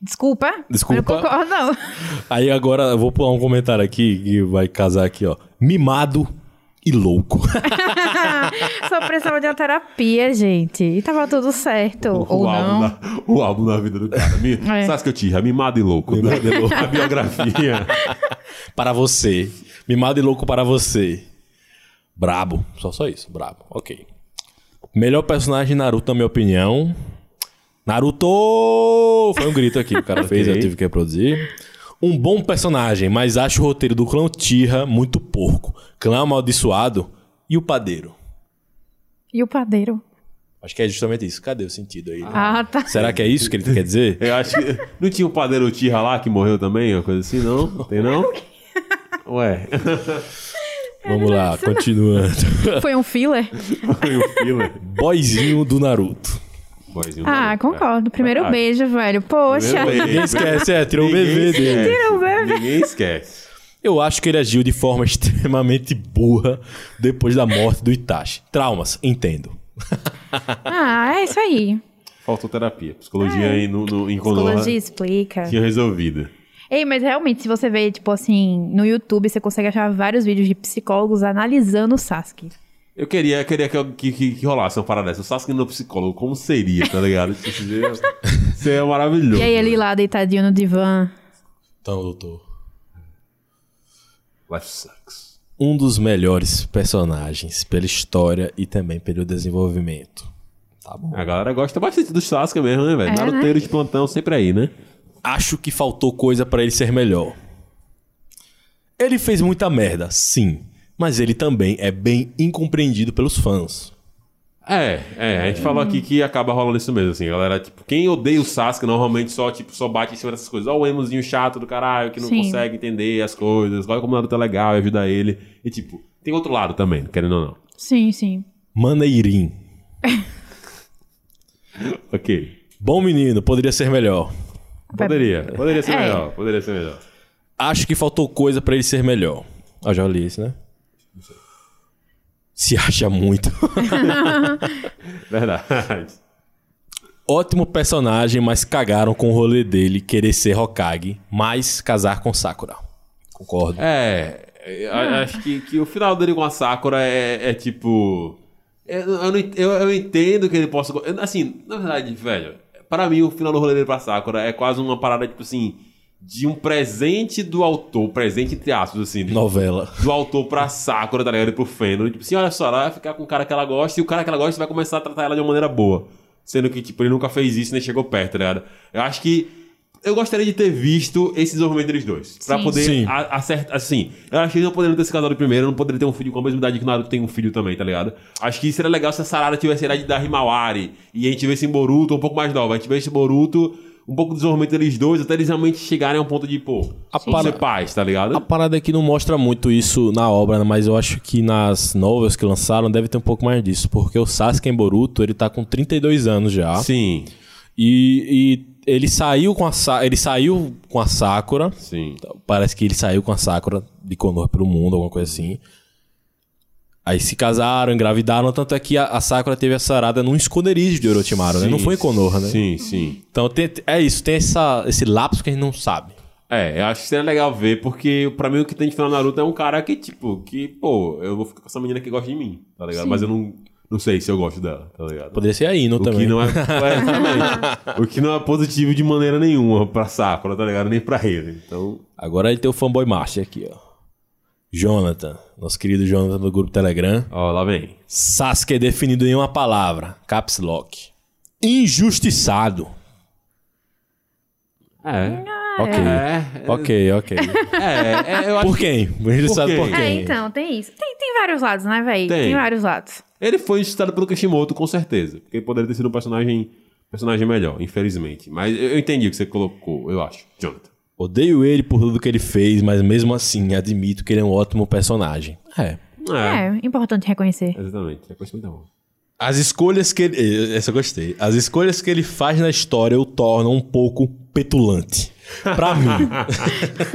Desculpa. Desculpa. Não concordo, não. Aí agora eu vou pular um comentário aqui que vai casar aqui, ó. Mimado e louco. Só precisava de uma terapia, gente. E tava tudo certo. ou o, álbum não. da, o álbum da vida do cara. Mi, É. Sasuke Uchiha, mimado e louco. Mimado e louco. A biografia. para você. Mimado e louco para você. Brabo. Só só isso. Brabo. Ok. Melhor personagem de Naruto, na minha opinião. Naruto! Foi um grito aqui que o cara fez, eu tive que reproduzir. Um bom personagem, mas acho o roteiro do clã Tira muito porco. Clã amaldiçoado e o padeiro. E o padeiro? Acho que é justamente isso. Cadê o sentido aí? Ah, tá. Será que é isso que ele quer dizer? Eu acho que. Não tinha o padeiro Uchiha lá que morreu também? Uma coisa assim, não? Tem não? Ué. Vamos lá, continuando. Foi um filler? Foi o filler. Boyzinho do Naruto. Boyzinho Ah, Naruto, concordo. Primeiro Verdade. beijo, velho. Poxa. Ninguém esquece, é, tirou o bebê dele. esquece. Tirou o bebê. Ninguém esquece. Eu acho que ele agiu de forma extremamente burra depois da morte do Itachi. Traumas, entendo. Ah, é isso aí. Faltou terapia. Psicologia aí no, no, em Konoha Psicologia explica. tinha resolvido. Ei, mas realmente, se você vê, tipo assim, no YouTube, você consegue achar vários vídeos de psicólogos analisando o Sasuke. Eu queria, queria que, que, que, que rolasse uma parada dessa. O Sasuke no psicólogo, como seria, tá ligado? Isso seria, seria maravilhoso. E aí ele lá deitadinho no divã. Então, doutor. Life sucks. Um dos melhores personagens pela história e também pelo desenvolvimento. Tá bom. A galera gosta bastante do Sasuke mesmo, né, velho? É, Naruteiro de plantão sempre aí, né? Acho que faltou coisa pra ele ser melhor. Ele fez muita merda, sim. Mas ele também é bem incompreendido pelos fãs. É, é, a gente falou aqui que acaba rolando isso mesmo, assim, galera, tipo, quem odeia o Sasuke normalmente só, tipo, só bate em cima dessas coisas. Ó o emozinho chato do caralho, que não Sim. consegue entender as coisas, olha como o Naruto é legal e ajuda ele. E, tipo, tem outro lado também, querendo ou não. Sim, sim. Maneirinho. Ok. Bom menino, poderia ser melhor. Poderia, poderia ser É. melhor, poderia ser melhor. Acho que faltou coisa pra ele ser melhor. Eu já li isso, né? Se acha muito. Verdade. Ótimo personagem, mas cagaram com o rolê dele querer ser Hokage, mas casar com Sakura. Concordo. É, eu acho que, que o final dele com a Sakura é, é tipo. Eu, eu, não eu, eu entendo que ele possa. Assim, na verdade, velho, para mim o final do rolê dele pra Sakura é quase uma parada, tipo assim, de um presente do autor, presente entre aspas, assim, de- Novela. do autor pra Sakura, tá ligado? E pro Feno. Tipo assim, olha só, ela vai ficar com o cara que ela gosta e o cara que ela gosta vai começar a tratar ela de uma maneira boa. Sendo que, tipo, ele nunca fez isso nem chegou perto, tá ligado? Eu acho que. Eu gostaria de ter visto esse desenvolvimento deles dois. Pra Sim. poder Sim. a- acertar. Assim, eu acho que eles não poderiam ter se casado primeiro, não poderiam ter um filho com a mesma idade que o Naruto tem um filho também, tá ligado? Acho que seria legal se a Sarada tivesse a idade da Himawari e a gente visse em Boruto um pouco mais nova. A gente vê esse Boruto, um pouco do desenvolvimento deles dois, até eles realmente chegarem a um ponto de, pô, A ser para- paz, tá ligado? A parada aqui não mostra muito isso na obra, né? mas eu acho que nas novels que lançaram deve ter um pouco mais disso, porque o Sasuke em Boruto, ele tá com 32 anos já. Sim, E, e ele saiu com a Sa- ele saiu com a Sakura. sim. Parece que ele saiu com a Sakura de Konoha pelo mundo, alguma coisa assim. Aí se casaram, engravidaram, tanto é que a, a Sakura teve a sarada num esconderijo de Orochimaru, né? Não Sim, foi em Konoha, né? Sim, sim. Então tem- é isso, tem essa, esse lapso que a gente não sabe. É, eu acho que seria legal ver, porque pra mim o que tem de final Naruto é um cara que, tipo, que, pô, eu vou ficar com essa menina que gosta de mim, tá ligado? Mas eu não, não sei se eu gosto dela, tá ligado? Poderia ser a Ino O também. que não é, é, o que não é positivo de maneira nenhuma pra Sakura, tá ligado? Nem pra ele. Então, Agora ele tem o fanboy master aqui, ó. Jonathan, nosso querido Jonathan do grupo Telegram. ó, lá vem. Sasuke é definido em uma palavra, caps lock. Injustiçado. É. Ok. É, Ok, ok. é, é, eu acho Por que quem? Injustiçado Por por quem? É, então, tem isso. Tem, tem vários lados, né, velho? Tem. Tem. vários lados. ele foi injustiçado pelo Kishimoto, com certeza. Porque ele poderia ter sido um personagem, personagem melhor, infelizmente. Mas eu eu entendi o que você colocou, eu acho, Jonathan. Odeio ele por tudo que ele fez, mas mesmo assim admito que ele é um ótimo personagem. É. É, importante reconhecer. Exatamente. É coisa muito bom. As escolhas que ele. Essa eu gostei. As escolhas que ele faz na história o tornam um pouco petulante. Pra mim.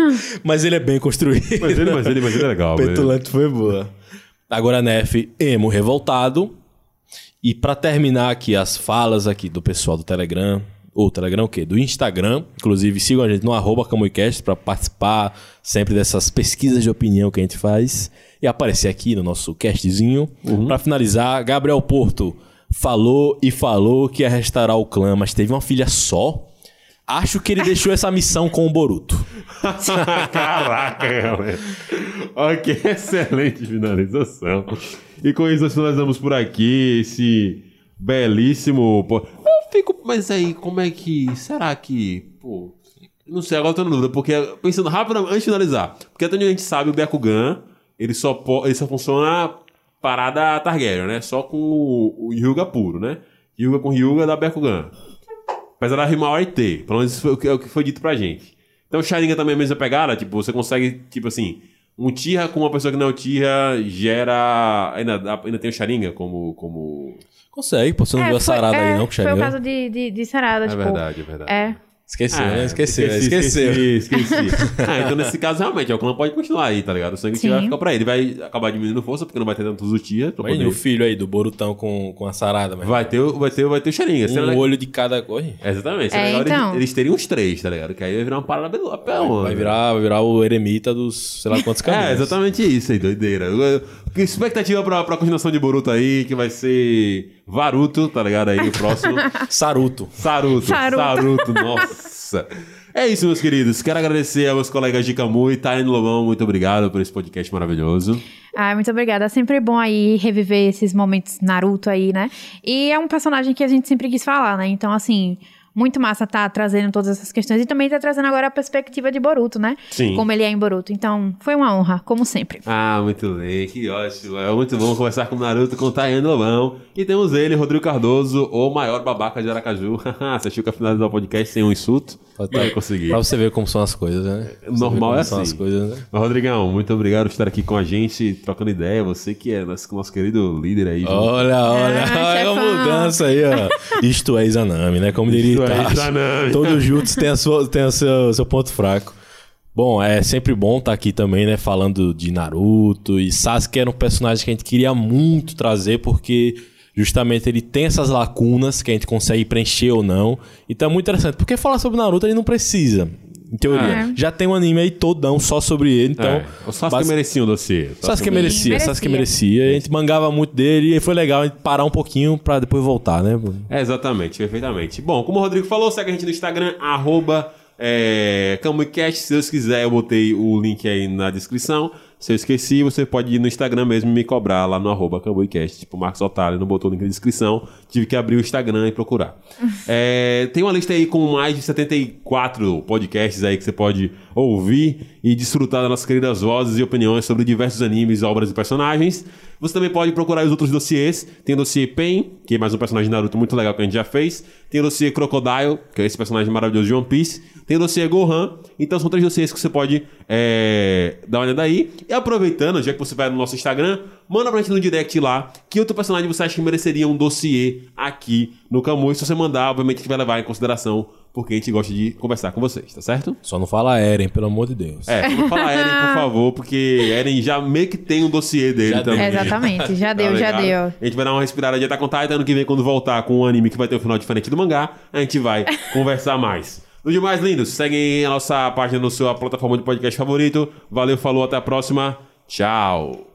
mas ele é bem construído. Mas ele, mas ele, mas ele é legal. Petulante foi boa. Agora, Nef, emo revoltado. E pra terminar aqui as falas aqui do pessoal do Telegram, ou Telegram o quê? Do Instagram. Inclusive, sigam a gente no arroba Camuicast pra participar sempre dessas pesquisas de opinião que a gente faz. E aparecer aqui no nosso castzinho. Pra finalizar, Gabriel Porto falou e falou que ia restaurar o clã, mas teve uma filha só. Acho que ele deixou essa missão com o Boruto. Caraca, galera. Ok, excelente finalização. E com isso nós finalizamos por aqui esse belíssimo. Fico. Mas aí, como é que. Será que. Pô. Não sei, agora eu tô na dúvida, porque pensando rápido antes de finalizar. Porque até onde a gente sabe, o Byakugan, ele só, ele só funciona parada Targaryen, né? Só com o, o Hyuga puro, né? Hyuga com Hyuga dá Byakugan. Apesar da Rimau IT, pelo menos isso foi o que, é o que foi dito pra gente. Então o Sharingan também é a mesma pegada, tipo, você consegue, tipo assim, um Tira com uma pessoa que não é o Tira gera. Ainda, ainda tem o Sharingan como. como... Consegue, pô. Você não viu a foi- sarada é, aí, não, que Foi o caso de, de, de sarada, É tipo. verdade, é verdade. É. Esqueceu, Ah, né? Esqueceu, esqueci, esqueceu. Esqueci, esqueci. ah, então nesse caso, realmente, o clã pode continuar aí, tá ligado? O sangue vai ficar pra ele. Vai acabar diminuindo força, porque não vai ter tantos Mas e poder- o filho aí do Borutão com, com a sarada, mas Vai ter, o- vai ter, vai ter o. Seria um legal- olho de cada coisa. Exatamente. Seria É, legal eles- então. eles, teriam uns três, tá ligado? Que aí vai virar uma parada belo- apelona. Vai virar, vai virar o eremita dos sei lá quantos caminhos. É, exatamente isso aí, doideira. Que expectativa pra, pra continuação de Boruto aí, que vai ser Varuto, tá ligado? Aí o próximo. Saruto. Saruto. Saruto. Saruto, nossa. É isso, meus queridos. Quero agradecer aos meus colegas de Camu e Taiane Lobão. Muito obrigado por esse podcast maravilhoso. Ah, muito obrigada. É sempre bom aí reviver esses momentos Naruto aí, né? E é um personagem que a gente sempre quis falar, né? Então, assim, muito massa tá trazendo todas essas questões e também tá trazendo agora a perspectiva de Boruto, né? Sim. Como ele é em Boruto. Então, foi uma honra, como sempre. Ah, muito bem, que ótimo. É muito bom conversar com o Naruto, com o Tayane Lobão. E temos ele, Rodrigo Cardoso, o maior babaca de Aracaju. Você achou que ia finalizar o podcast sem um insulto? Vai conseguir. Pra você ver como são as coisas, né? Pra Normal é assim. as coisas, né? Mas, Rodrigão, muito obrigado por estar aqui com a gente, trocando ideia. Você que é nosso, nosso querido líder aí. junto. Olha, olha, Ah, olha a chefão. mudança aí, ó. Isto é Izanami, né? Como diria Isto é Itachi. Izanami. Todo jutsu tem, a sua, tem o seu, seu ponto fraco. Bom, é sempre bom estar aqui também, né? Falando de Naruto e Sasuke era um personagem que a gente queria muito trazer porque justamente ele tem essas lacunas que a gente consegue preencher ou não. Então é muito interessante. Porque falar sobre Naruto ele não precisa. Em teoria. É. Já tem um anime aí todão só sobre ele, então... É, o Sasuke basi- merecia um dossiê. Sasuke Sim, merecia, merecia. Sasuke merecia. A gente mangava muito dele e foi legal a gente parar um pouquinho pra depois voltar, né? É, exatamente, perfeitamente. Bom, como o Rodrigo falou, segue a gente no Instagram, arroba é, CamuiCast. Se Deus quiser, eu botei o link aí na descrição. Se eu esqueci, você pode ir no Instagram mesmo e me cobrar lá no arroba CambuiCast. Tipo, Marcos Otário não botou o link na descrição. Tive que abrir o Instagram e procurar. É, tem uma lista aí com mais de 74 podcasts aí que você pode ouvir e desfrutar das nossas queridas vozes e opiniões sobre diversos animes, obras e personagens. Você também pode procurar os outros dossiês. Tem o dossiê Pain, que é mais um personagem de Naruto muito legal que a gente já fez. Tem o dossiê Crocodile, que é esse personagem maravilhoso de One Piece. Tem o dossiê Gohan. Então são três dossiês que você pode é, dar uma olhada aí. E aproveitando, já que você vai no nosso Instagram, manda pra gente no direct lá que outro personagem você acha que mereceria um dossiê aqui no Camu. E se você mandar, obviamente a gente vai levar em consideração, porque a gente gosta de conversar com vocês, tá certo? Só não fala Eren, pelo amor de Deus. É, não fala Eren, por favor, porque Eren já meio que tem um dossiê dele Já também. deu. Exatamente, já deu, já ligado? deu. A gente vai dar uma respirada de Attack on Titan. Ano que vem, quando voltar com um anime que vai ter um final diferente do mangá, a gente vai conversar mais. No demais, lindos, seguem a nossa página no sua plataforma de podcast favorito. Valeu, falou, até a próxima. Tchau.